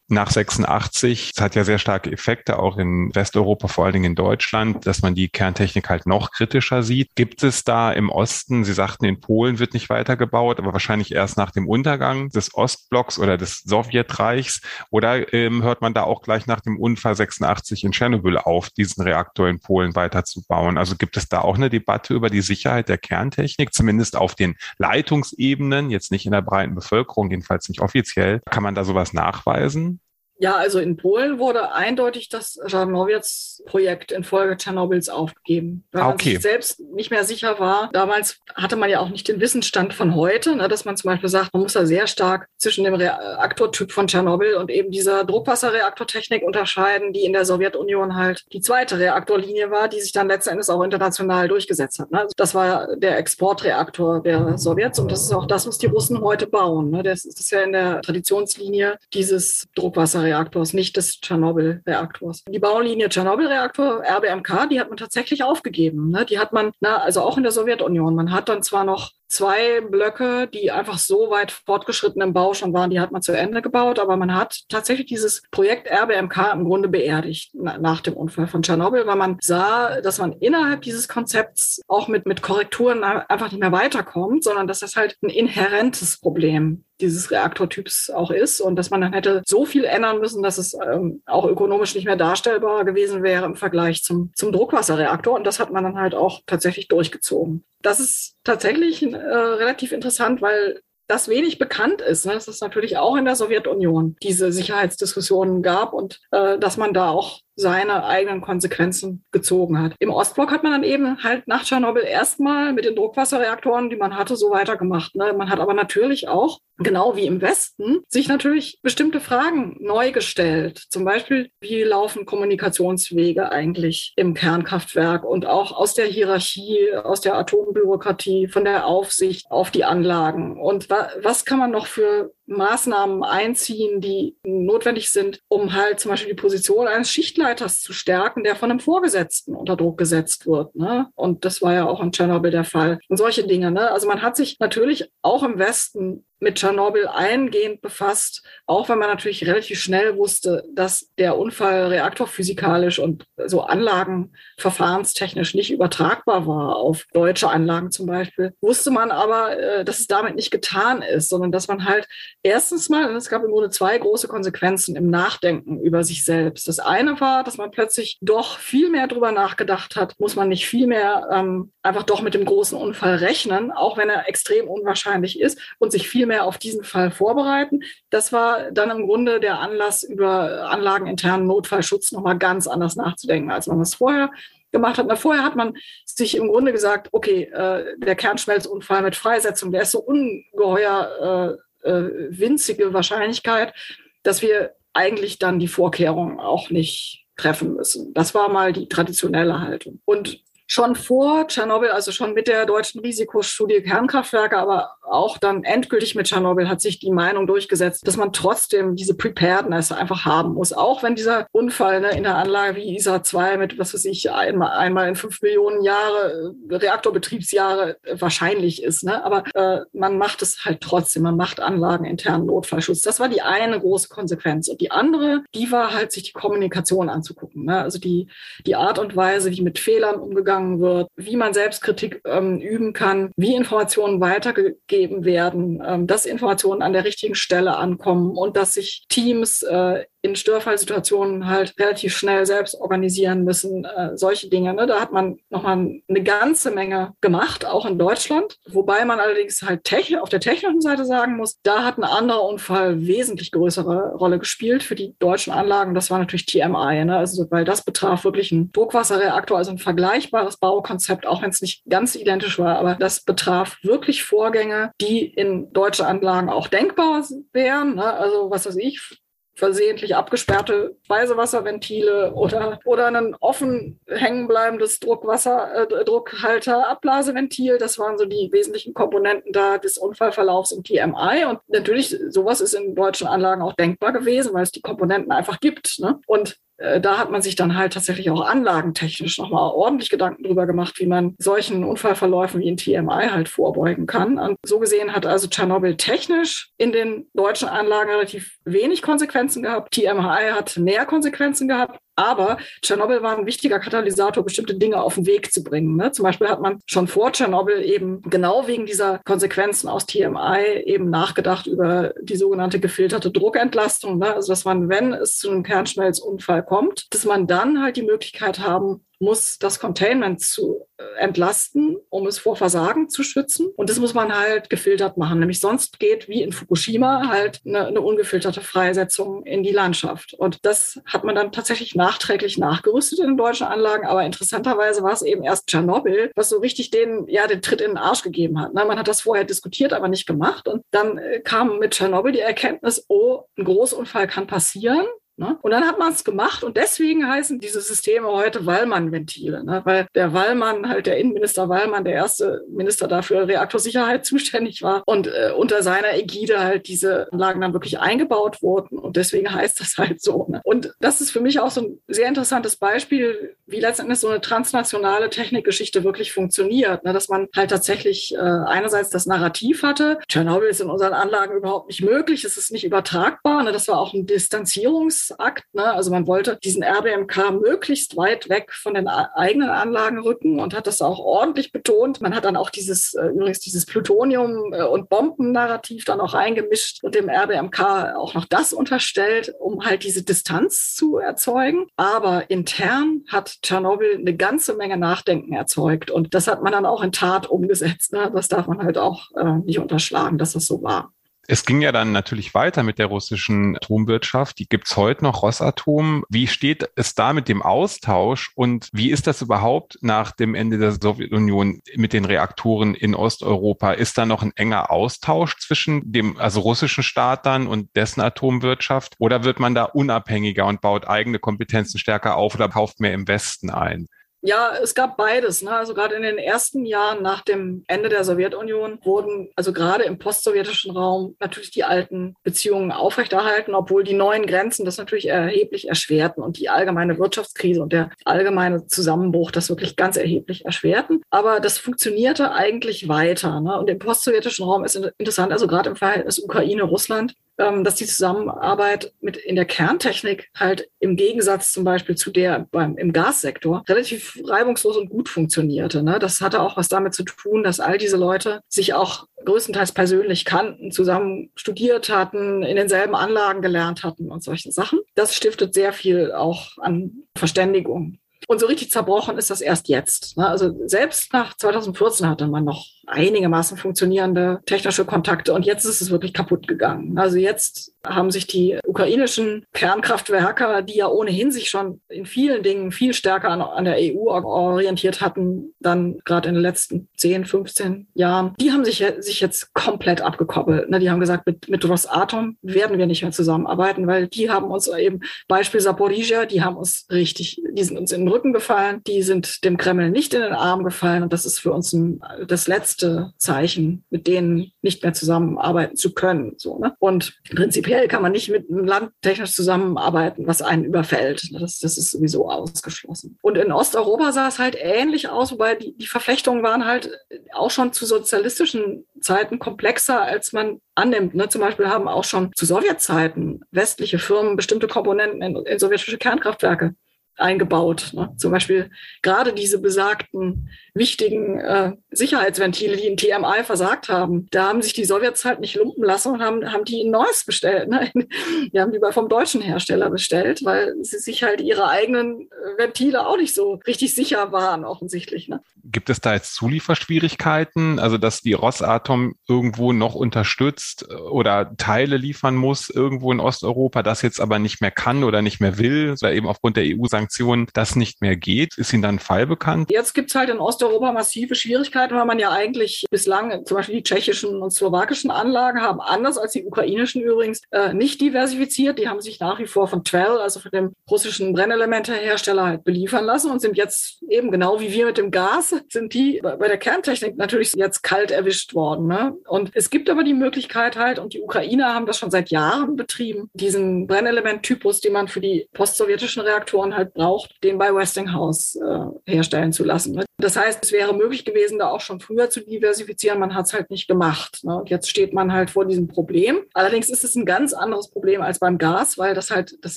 S3: Nach 86. Es hat ja sehr starke Effekte, auch in Westeuropa, vor allen Dingen in Deutschland, dass man die Kerntechnik halt noch kritischer sieht. Gibt es da im Osten, Sie sagten, in Polen wird nicht weitergebaut, aber wahrscheinlich erst nach dem Untergang des Ostblocks oder des Sowjetreichs? Oder ähm, hört man da auch gleich nach dem Unfall 86 in Tschernobyl auf, diesen Reaktor in Polen weiterzubauen? Also gibt es da auch eine Debatte über die Sicherheit der Kerntechnik, zumindest auf den Leitungsebenen, jetzt nicht in der breiten Bevölkerung, jedenfalls nicht offiziell? Kann man da sowas nachweisen?
S2: Ja, also in Polen wurde eindeutig das Żarnowiec-Projekt infolge Tschernobyls aufgegeben, weil okay. man sich selbst nicht mehr sicher war. Damals hatte man ja auch nicht den Wissensstand von heute, ne, dass man zum Beispiel sagt, man muss da sehr stark zwischen dem Reaktortyp von Tschernobyl und eben dieser Druckwasserreaktortechnik unterscheiden, die in der Sowjetunion halt die zweite Reaktorlinie war, die sich dann letzten Endes auch international durchgesetzt hat. Ne. Also das war der Exportreaktor der Sowjets und das ist auch das, was die Russen heute bauen. Ne. Das ist ja in der Traditionslinie dieses Druckwasserreaktors. Reaktors, nicht des Tschernobyl-Reaktors. Die Baulinie Tschernobyl-Reaktor, RBMK, die hat man tatsächlich aufgegeben. Ne? Die hat man, na, also auch in der Sowjetunion, man hat dann zwar noch zwei Blöcke, die einfach so weit fortgeschritten im Bau schon waren, die hat man zu Ende gebaut, aber man hat tatsächlich dieses Projekt RBMK im Grunde beerdigt nach dem Unfall von Tschernobyl, weil man sah, dass man innerhalb dieses Konzepts auch mit, mit Korrekturen einfach nicht mehr weiterkommt, sondern dass das halt ein inhärentes Problem dieses Reaktortyps auch ist und dass man dann hätte so viel ändern müssen, dass es ähm, auch ökonomisch nicht mehr darstellbar gewesen wäre im Vergleich zum, zum Druckwasserreaktor. Und das hat man dann halt auch tatsächlich durchgezogen. Das ist tatsächlich äh, relativ interessant, weil das wenig bekannt ist, ne? dass es natürlich auch in der Sowjetunion diese Sicherheitsdiskussionen gab und äh, dass man da auch seine eigenen Konsequenzen gezogen hat. Im Ostblock hat man dann eben halt nach Tschernobyl erstmal mit den Druckwasserreaktoren, die man hatte, so weitergemacht. Ne? Man hat aber natürlich auch genau wie im Westen, sich natürlich bestimmte Fragen neu gestellt. Zum Beispiel, wie laufen Kommunikationswege eigentlich im Kernkraftwerk und auch aus der Hierarchie, aus der Atombürokratie, von der Aufsicht auf die Anlagen. Und wa was kann man noch für Maßnahmen einziehen, die notwendig sind, um halt zum Beispiel die Position eines Schichtleiters zu stärken, der von einem Vorgesetzten unter Druck gesetzt wird. Ne? Und das war ja auch in Tschernobyl der Fall. Und solche Dinge. Ne? Also man hat sich natürlich auch im Westen mit Tschernobyl eingehend befasst, auch wenn man natürlich relativ schnell wusste, dass der Unfall reaktorphysikalisch und so Anlagenverfahrenstechnisch nicht übertragbar war auf deutsche Anlagen zum Beispiel, wusste man aber, äh, dass es damit nicht getan ist, sondern dass man halt erstens mal, es gab im Grunde zwei große Konsequenzen im Nachdenken über sich selbst. Das eine war, dass man plötzlich doch viel mehr drüber nachgedacht hat, muss man nicht viel mehr ähm, einfach doch mit dem großen Unfall rechnen, auch wenn er extrem unwahrscheinlich ist und sich viel mehr auf diesen Fall vorbereiten. Das war dann im Grunde der Anlass, über anlageninternen Notfallschutz nochmal ganz anders nachzudenken, als man das vorher gemacht hat. Na, vorher hat man sich im Grunde gesagt, okay, äh, der Kernschmelzunfall mit Freisetzung, der ist so ungeheuer äh, äh, winzige Wahrscheinlichkeit, dass wir eigentlich dann die Vorkehrungen auch nicht treffen müssen. Das war mal die traditionelle Haltung. Und schon vor Tschernobyl, also schon mit der deutschen Risikostudie Kernkraftwerke, aber auch dann endgültig mit Tschernobyl hat sich die Meinung durchgesetzt, dass man trotzdem diese Preparedness einfach haben muss. Auch wenn dieser Unfall ne, in der Anlage wie ISA 2 mit, was weiß ich, einmal, einmal in fünf Millionen Jahre, äh, Reaktorbetriebsjahre äh, wahrscheinlich ist. Ne? Aber äh, man macht es halt trotzdem. Man macht Anlagen internen Notfallschutz. Das war die eine große Konsequenz. Und die andere, die war halt, sich die Kommunikation anzugucken. Ne? Also die, die Art und Weise, wie mit Fehlern umgegangen wird, wie man Selbstkritik ähm, üben kann, wie Informationen weitergegeben werden, ähm, dass Informationen an der richtigen Stelle ankommen und dass sich Teams äh, in Störfallsituationen halt relativ schnell selbst organisieren müssen. Äh, solche Dinge. Ne? Da hat man nochmal eine ganze Menge gemacht, auch in Deutschland. Wobei man allerdings halt auf der technischen Seite sagen muss, da hat ein anderer Unfall wesentlich größere Rolle gespielt für die deutschen Anlagen. Das war natürlich TMI, ne? also weil das betraf wirklich einen Druckwasserreaktor, also ein vergleichbares Baukonzept, auch wenn es nicht ganz identisch war, aber das betraf wirklich Vorgänge, die in deutschen Anlagen auch denkbar wären. Ne? Also was weiß ich, versehentlich abgesperrte Speisewasserventile oder, oder ein offen hängen bleibendes Druckwasser, äh, Druckhalter, Ablaseventil. Das waren so die wesentlichen Komponenten da des Unfallverlaufs im TMI. Und natürlich, sowas ist in deutschen Anlagen auch denkbar gewesen, weil es die Komponenten einfach gibt. Ne? Und da hat man sich dann halt tatsächlich auch anlagentechnisch nochmal ordentlich Gedanken drüber gemacht, wie man solchen Unfallverläufen wie in TMI halt vorbeugen kann. Und so gesehen hat also Tschernobyl technisch in den deutschen Anlagen relativ wenig Konsequenzen gehabt. TMI hat mehr Konsequenzen gehabt. Aber Tschernobyl war ein wichtiger Katalysator, bestimmte Dinge auf den Weg zu bringen. Ne? Zum Beispiel hat man schon vor Tschernobyl eben genau wegen dieser Konsequenzen aus TMI eben nachgedacht über die sogenannte gefilterte Druckentlastung. Ne? Also dass man, wenn es zu einem Kernschmelzunfall kommt, dass man dann halt die Möglichkeit haben muss, das Containment zu äh, entlasten, um es vor Versagen zu schützen. Und das muss man halt gefiltert machen. Nämlich sonst geht wie in Fukushima halt eine, eine ungefilterte Freisetzung in die Landschaft. Und das hat man dann tatsächlich nachträglich nachgerüstet in den deutschen Anlagen. Aber interessanterweise war es eben erst Tschernobyl, was so richtig den, ja, den Tritt in den Arsch gegeben hat. Ne? Man hat das vorher diskutiert, aber nicht gemacht. Und dann äh, kam mit Tschernobyl die Erkenntnis, oh, ein Großunfall kann passieren. Ne? Und dann hat man es gemacht und deswegen heißen diese Systeme heute Wallmann-Ventile, ne? weil der Wallmann, halt der Innenminister Wallmann, der erste Minister dafür Reaktorsicherheit zuständig war und äh, unter seiner Ägide halt diese Anlagen dann wirklich eingebaut wurden und deswegen heißt das halt so. Ne? Und das ist für mich auch so ein sehr interessantes Beispiel, wie letztendlich so eine transnationale Technikgeschichte wirklich funktioniert, ne? dass man halt tatsächlich äh, einerseits das Narrativ hatte, Tschernobyl ist in unseren Anlagen überhaupt nicht möglich, es ist nicht übertragbar, ne? das war auch ein Distanzierungs Schutzakt. Ne? Also man wollte diesen RBMK möglichst weit weg von den eigenen Anlagen rücken und hat das auch ordentlich betont. Man hat dann auch dieses, äh, übrigens dieses Plutonium- äh, und Bombennarrativ dann auch eingemischt und dem RBMK auch noch das unterstellt, um halt diese Distanz zu erzeugen. Aber intern hat Tschernobyl eine ganze Menge Nachdenken erzeugt und das hat man dann auch in Tat umgesetzt. Ne? Das darf man halt auch äh, nicht unterschlagen, dass das so war.
S3: Es ging ja dann natürlich weiter mit der russischen Atomwirtschaft. Die gibt's heute noch, Rosatom. Wie steht es da mit dem Austausch und wie ist das überhaupt nach dem Ende der Sowjetunion mit den Reaktoren in Osteuropa? Ist da noch ein enger Austausch zwischen dem also russischen Staat dann und dessen Atomwirtschaft oder wird man da unabhängiger und baut eigene Kompetenzen stärker auf oder kauft mehr im Westen ein?
S2: Ja, es gab beides. Ne? Also gerade in den ersten Jahren nach dem Ende der Sowjetunion wurden, also gerade im postsowjetischen Raum, natürlich die alten Beziehungen aufrechterhalten, obwohl die neuen Grenzen das natürlich erheblich erschwerten und die allgemeine Wirtschaftskrise und der allgemeine Zusammenbruch das wirklich ganz erheblich erschwerten. Aber das funktionierte eigentlich weiter. Ne? Und im postsowjetischen Raum ist interessant, also gerade im Verhältnis Ukraine-Russland, dass die Zusammenarbeit mit in der Kerntechnik halt im Gegensatz zum Beispiel zu der beim, im Gassektor relativ reibungslos und gut funktionierte. Ne? Das hatte auch was damit zu tun, dass all diese Leute sich auch größtenteils persönlich kannten, zusammen studiert hatten, in denselben Anlagen gelernt hatten und solche Sachen. Das stiftet sehr viel auch an Verständigung. Und so richtig zerbrochen ist das erst jetzt. Ne? Also selbst nach 2014 hatte man noch einigermaßen funktionierende technische Kontakte und jetzt ist es wirklich kaputt gegangen. Also jetzt haben sich die ukrainischen Kernkraftwerke, die ja ohnehin sich schon in vielen Dingen viel stärker an, an der EU orientiert hatten, dann gerade in den letzten 10, 15 Jahren, die haben sich, sich jetzt komplett abgekoppelt. Ne? Die haben gesagt, mit, mit Rosatom werden wir nicht mehr zusammenarbeiten, weil die haben uns eben, Beispiel Saporizhia, die haben uns richtig, die sind uns in den Rücken gefallen, die sind dem Kreml nicht in den Arm gefallen und das ist für uns ein, das letzte Zeichen, mit denen nicht mehr zusammenarbeiten zu können. So, ne? Und prinzipiell kann man nicht mit einem Land technisch zusammenarbeiten, was einen überfällt. Das, das ist sowieso ausgeschlossen. Und in Osteuropa sah es halt ähnlich aus, wobei die, die Verflechtungen waren halt auch schon zu sozialistischen Zeiten komplexer, als man annimmt. Ne? Zum Beispiel haben auch schon zu Sowjetzeiten westliche Firmen bestimmte Komponenten in, in sowjetische Kernkraftwerke eingebaut. Ne? Zum Beispiel gerade diese besagten wichtigen äh, Sicherheitsventile, die in TMI versagt haben, da haben sich die Sowjets halt nicht lumpen lassen und haben, haben die ein neues bestellt. Ne? Die haben die vom deutschen Hersteller bestellt, weil sie sich halt ihre eigenen äh, Ventile auch nicht so richtig sicher waren, offensichtlich. Ne?
S3: Gibt es da jetzt Zulieferschwierigkeiten, also dass die Rosatom irgendwo noch unterstützt äh, oder Teile liefern muss irgendwo in Osteuropa, das jetzt aber nicht mehr kann oder nicht mehr will, oder eben aufgrund der EU-Sanktionen das nicht mehr geht? Ist Ihnen dann Fall bekannt?
S2: Jetzt gibt es halt in Osteuropa massive Schwierigkeiten, weil man ja eigentlich bislang zum Beispiel die tschechischen und slowakischen Anlagen haben, anders als die ukrainischen übrigens, äh, nicht diversifiziert. Die haben sich nach wie vor von Twell, also von dem russischen Brennelementehersteller, halt beliefern lassen und sind jetzt eben genau wie wir mit dem Gas sind die bei der Kerntechnik natürlich jetzt kalt erwischt worden. Ne? Und es gibt aber die Möglichkeit halt, und die Ukrainer haben das schon seit Jahren betrieben, diesen Brennelementtypus, den man für die postsowjetischen Reaktoren halt braucht, den bei Westinghouse äh, herstellen zu lassen. Ne? Das heißt, es wäre möglich gewesen, da auch schon früher zu diversifizieren. Man hat es halt nicht gemacht. Ne? Und jetzt steht man halt vor diesem Problem. Allerdings ist es ein ganz anderes Problem als beim Gas, weil das halt, das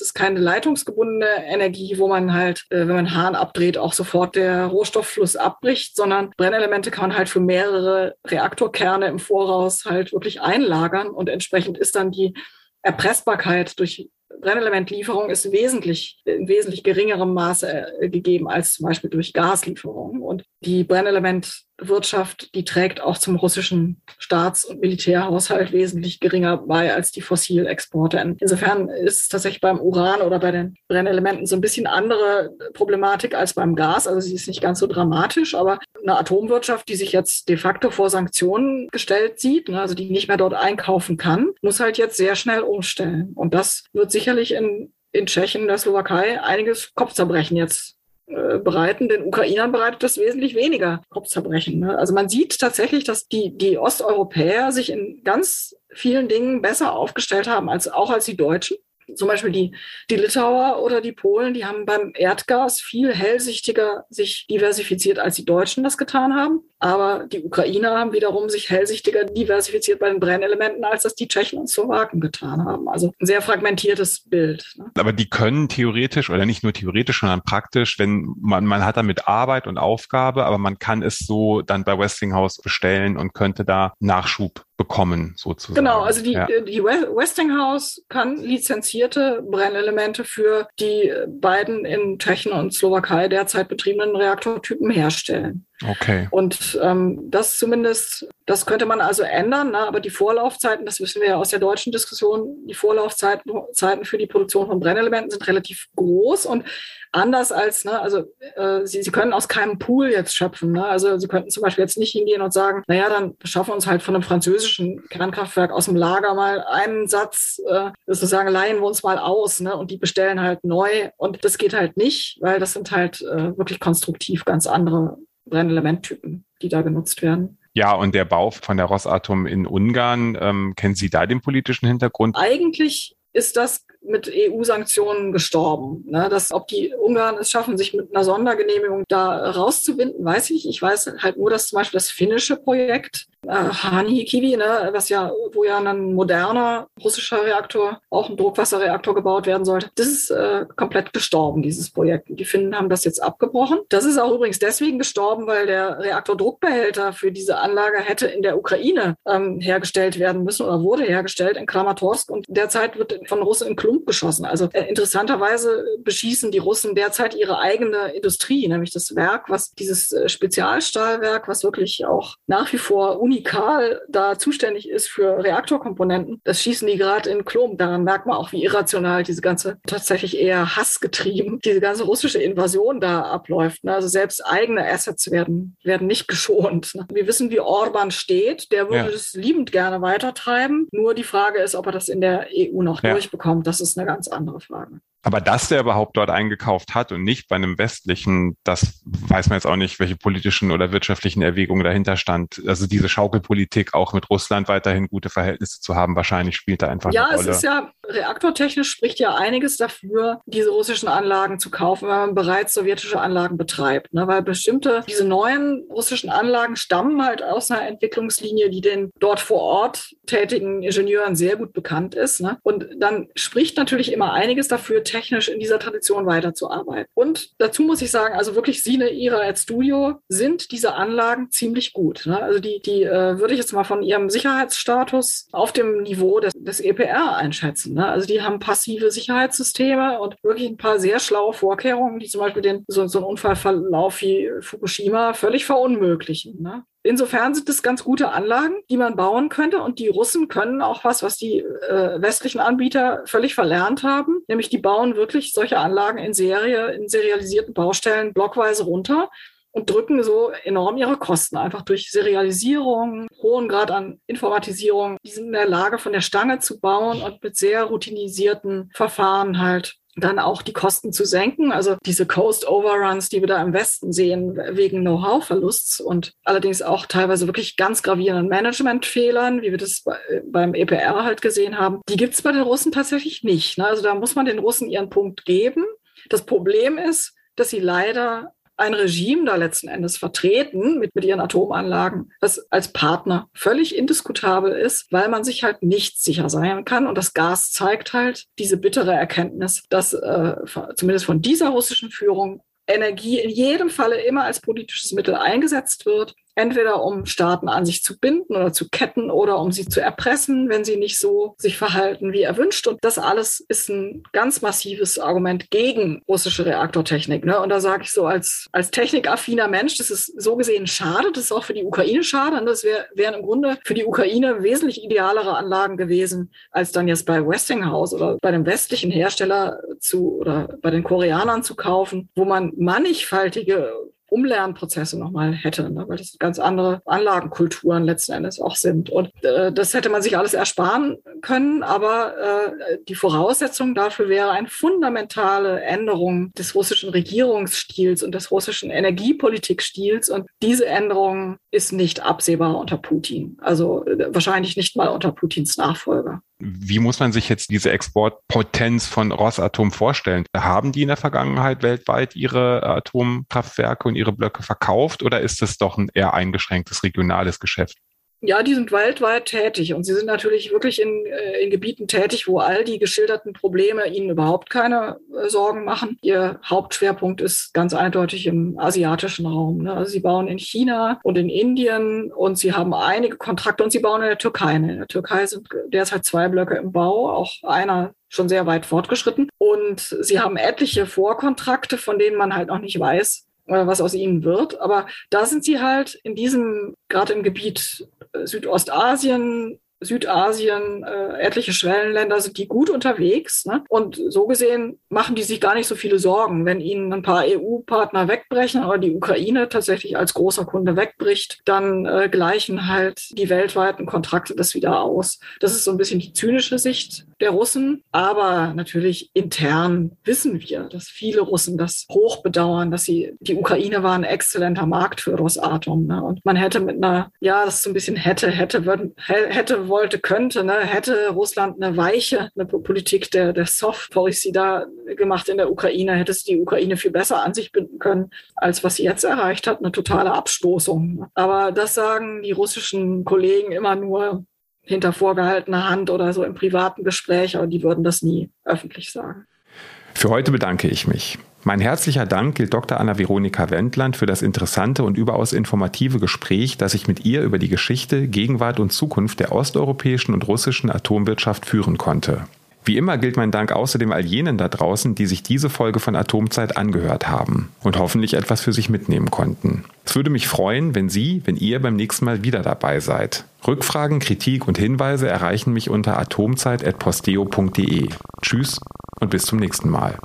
S2: ist keine leitungsgebundene Energie, wo man halt, äh, wenn man Hahn abdreht, auch sofort der Rohstofffluss abbricht, sondern Brennelemente kann man halt für mehrere Reaktorkerne im Voraus halt wirklich einlagern und entsprechend ist dann die Erpressbarkeit durch Brennelementlieferung ist wesentlich, in wesentlich geringerem Maße äh, gegeben als zum Beispiel durch Gaslieferungen. Und die Brennelementwirtschaft, die trägt auch zum russischen Staats- und Militärhaushalt wesentlich geringer bei als die Fossilexporte. Insofern ist es tatsächlich beim Uran oder bei den Brennelementen so ein bisschen andere Problematik als beim Gas. Also sie ist nicht ganz so dramatisch, aber eine Atomwirtschaft, die sich jetzt de facto vor Sanktionen gestellt sieht, ne, also die nicht mehr dort einkaufen kann, muss halt jetzt sehr schnell umstellen. Und das wird sicherlich in, in Tschechien, der Slowakei einiges Kopfzerbrechen jetzt äh, bereiten. Den Ukrainern bereitet das wesentlich weniger Kopfzerbrechen. Ne? Also man sieht tatsächlich, dass die, die Osteuropäer sich in ganz vielen Dingen besser aufgestellt haben als auch als die Deutschen zum Beispiel die, die Litauer oder die Polen, die haben beim Erdgas viel hellsichtiger sich diversifiziert, als die Deutschen das getan haben. Aber die Ukrainer haben wiederum sich hellsichtiger diversifiziert bei den Brennelementen, als das die Tschechen und Slowaken getan haben. Also ein sehr fragmentiertes Bild.
S3: Ne? Aber die können theoretisch oder nicht nur theoretisch, sondern praktisch, wenn man, man hat damit Arbeit und Aufgabe, aber man kann es so dann bei Westinghouse bestellen und könnte da Nachschub bekommen, sozusagen.
S2: Genau, also die, ja. die Westinghouse kann lizenzierte Brennelemente für die beiden in Tschechien und Slowakei derzeit betriebenen Reaktortypen herstellen.
S3: Okay.
S2: Und ähm, das zumindest, das könnte man also ändern, ne? aber die Vorlaufzeiten, das wissen wir ja aus der deutschen Diskussion, die Vorlaufzeiten Zeiten für die Produktion von Brennelementen sind relativ groß und anders als, ne, also äh, sie, sie können aus keinem Pool jetzt schöpfen. Ne? Also sie könnten zum Beispiel jetzt nicht hingehen und sagen, naja, dann schaffen wir uns halt von einem französischen Kernkraftwerk aus dem Lager mal einen Satz, äh, sozusagen leihen wir uns mal aus ne? und die bestellen halt neu. Und das geht halt nicht, weil das sind halt äh, wirklich konstruktiv ganz andere Brennelementtypen, die da genutzt werden.
S3: Ja, und der Bau von der Rosatom in Ungarn, ähm, kennen Sie da den politischen Hintergrund?
S2: Eigentlich ist das mit EU-Sanktionen gestorben. Ne? Dass, ob die Ungarn es schaffen, sich mit einer Sondergenehmigung da rauszuwinden, weiß ich. Ich weiß halt nur, dass zum Beispiel das finnische Projekt Hani Kiwi, ne, was ja, wo ja ein moderner russischer Reaktor, auch ein Druckwasserreaktor gebaut werden sollte, das ist äh, komplett gestorben, dieses Projekt. Die Finnen haben das jetzt abgebrochen. Das ist auch übrigens deswegen gestorben, weil der Reaktordruckbehälter für diese Anlage hätte in der Ukraine ähm, hergestellt werden müssen oder wurde hergestellt in Kramatorsk und derzeit wird von Russen in Klump geschossen. Also äh, interessanterweise beschießen die Russen derzeit ihre eigene Industrie, nämlich das Werk, was dieses äh, Spezialstahlwerk, was wirklich auch nach wie vor Unikal da zuständig ist für Reaktorkomponenten, das schießen die gerade in Klum. Daran merkt man auch, wie irrational diese ganze, tatsächlich eher hassgetrieben, diese ganze russische Invasion da abläuft. Ne? Also selbst eigene Assets werden, werden nicht geschont. Ne? Wir wissen, wie Orban steht. Der würde ja. das liebend gerne weitertreiben. Nur die Frage ist, ob er das in der EU noch ja. durchbekommt. Das ist eine ganz andere Frage.
S3: Aber dass der überhaupt dort eingekauft hat und nicht bei einem westlichen, das weiß man jetzt auch nicht, welche politischen oder wirtschaftlichen Erwägungen dahinter stand. Also diese Schaukelpolitik auch mit Russland weiterhin gute Verhältnisse zu haben, wahrscheinlich spielt da einfach
S2: ja,
S3: eine Rolle.
S2: Ja, es ist ja reaktortechnisch spricht ja einiges dafür, diese russischen Anlagen zu kaufen, wenn man bereits sowjetische Anlagen betreibt. Ne? Weil bestimmte, diese neuen russischen Anlagen stammen halt aus einer Entwicklungslinie, die den dort vor Ort tätigen Ingenieuren sehr gut bekannt ist. Ne? Und dann spricht natürlich immer einiges dafür, technisch in dieser Tradition weiterzuarbeiten. Und dazu muss ich sagen, also wirklich Sine, Ira et Studio sind diese Anlagen ziemlich gut. Ne? Also die, die äh, würde ich jetzt mal von ihrem Sicherheitsstatus auf dem Niveau des, des EPR einschätzen. Ne? Also die haben passive Sicherheitssysteme und wirklich ein paar sehr schlaue Vorkehrungen, die zum Beispiel den, so, so einen Unfallverlauf wie Fukushima völlig verunmöglichen. Ne? Insofern sind es ganz gute Anlagen, die man bauen könnte. Und die Russen können auch was, was die äh, westlichen Anbieter völlig verlernt haben. Nämlich die bauen wirklich solche Anlagen in Serie, in serialisierten Baustellen blockweise runter und drücken so enorm ihre Kosten einfach durch Serialisierung, hohen Grad an Informatisierung. Die sind in der Lage, von der Stange zu bauen und mit sehr routinisierten Verfahren halt dann auch die Kosten zu senken. Also diese Coast Overruns, die wir da im Westen sehen, wegen Know-how-Verlusts und allerdings auch teilweise wirklich ganz gravierenden Managementfehlern, wie wir das beim EPR halt gesehen haben, die gibt es bei den Russen tatsächlich nicht. Ne? Also da muss man den Russen ihren Punkt geben. Das Problem ist, dass sie leider ein Regime da letzten Endes vertreten mit, mit ihren Atomanlagen, das als Partner völlig indiskutabel ist, weil man sich halt nicht sicher sein kann. Und das Gas zeigt halt diese bittere Erkenntnis, dass äh, zumindest von dieser russischen Führung Energie in jedem Falle immer als politisches Mittel eingesetzt wird entweder um Staaten an sich zu binden oder zu ketten oder um sie zu erpressen, wenn sie nicht so sich verhalten wie erwünscht. Und das alles ist ein ganz massives Argument gegen russische Reaktortechnik. Ne? Und da sage ich so als, als technikaffiner Mensch, das ist so gesehen schade, das ist auch für die Ukraine schade. Und das wär, wären im Grunde für die Ukraine wesentlich idealere Anlagen gewesen, als dann jetzt bei Westinghouse oder bei dem westlichen Hersteller zu oder bei den Koreanern zu kaufen, wo man mannigfaltige Umlernprozesse nochmal hätte, ne? weil das ganz andere Anlagenkulturen letzten Endes auch sind. Und äh, das hätte man sich alles ersparen können, aber äh, die Voraussetzung dafür wäre eine fundamentale Änderung des russischen Regierungsstils und des russischen Energiepolitikstils. Und diese Änderung ist nicht absehbar unter Putin. Also äh, wahrscheinlich nicht mal unter Putins Nachfolger.
S3: Wie muss man sich jetzt diese Exportpotenz von Rosatom vorstellen? Haben die in der Vergangenheit weltweit ihre Atomkraftwerke und ihre Blöcke verkauft oder ist es doch ein eher eingeschränktes regionales Geschäft?
S2: Ja, die sind weltweit tätig und sie sind natürlich wirklich in, äh, in Gebieten tätig, wo all die geschilderten Probleme ihnen überhaupt keine äh, Sorgen machen. Ihr Hauptschwerpunkt ist ganz eindeutig im asiatischen Raum. Ne? Also sie bauen in China und in Indien und sie haben einige Kontrakte und sie bauen in der Türkei. In der Türkei sind derzeit zwei Blöcke im Bau, auch einer schon sehr weit fortgeschritten. Und sie haben etliche Vorkontrakte, von denen man halt noch nicht weiß, äh, was aus ihnen wird. Aber da sind sie halt in diesem, gerade im Gebiet Südostasien, Südasien, äh, etliche Schwellenländer sind die gut unterwegs. Ne? Und so gesehen machen die sich gar nicht so viele Sorgen, wenn ihnen ein paar EU-Partner wegbrechen oder die Ukraine tatsächlich als großer Kunde wegbricht, dann äh, gleichen halt die weltweiten Kontrakte das wieder aus. Das ist so ein bisschen die zynische Sicht der Russen. Aber natürlich intern wissen wir, dass viele Russen das hoch bedauern, dass sie, die Ukraine war ein exzellenter Markt für Rosatom. Ne? Und man hätte mit einer, ja, das ist so ein bisschen hätte, hätte, würden, hätte wollte, könnte, ne, hätte Russland eine weiche eine Politik der, der Soft Policy da gemacht in der Ukraine, hätte es die Ukraine viel besser an sich binden können, als was sie jetzt erreicht hat, eine totale Abstoßung. Aber das sagen die russischen Kollegen immer nur hinter vorgehaltener Hand oder so im privaten Gespräch, aber die würden das nie öffentlich sagen.
S1: Für heute bedanke ich mich. Mein herzlicher Dank gilt Dr. Anna-Veronika Wendland für das interessante und überaus informative Gespräch, das ich mit ihr über die Geschichte, Gegenwart und Zukunft der osteuropäischen und russischen Atomwirtschaft führen konnte. Wie immer gilt mein Dank außerdem all jenen da draußen, die sich diese Folge von Atomzeit angehört haben und hoffentlich etwas für sich mitnehmen konnten. Es würde mich freuen, wenn Sie, wenn ihr beim nächsten Mal wieder dabei seid. Rückfragen, Kritik und Hinweise erreichen mich unter atomzeit.posteo.de. Tschüss und bis zum nächsten Mal.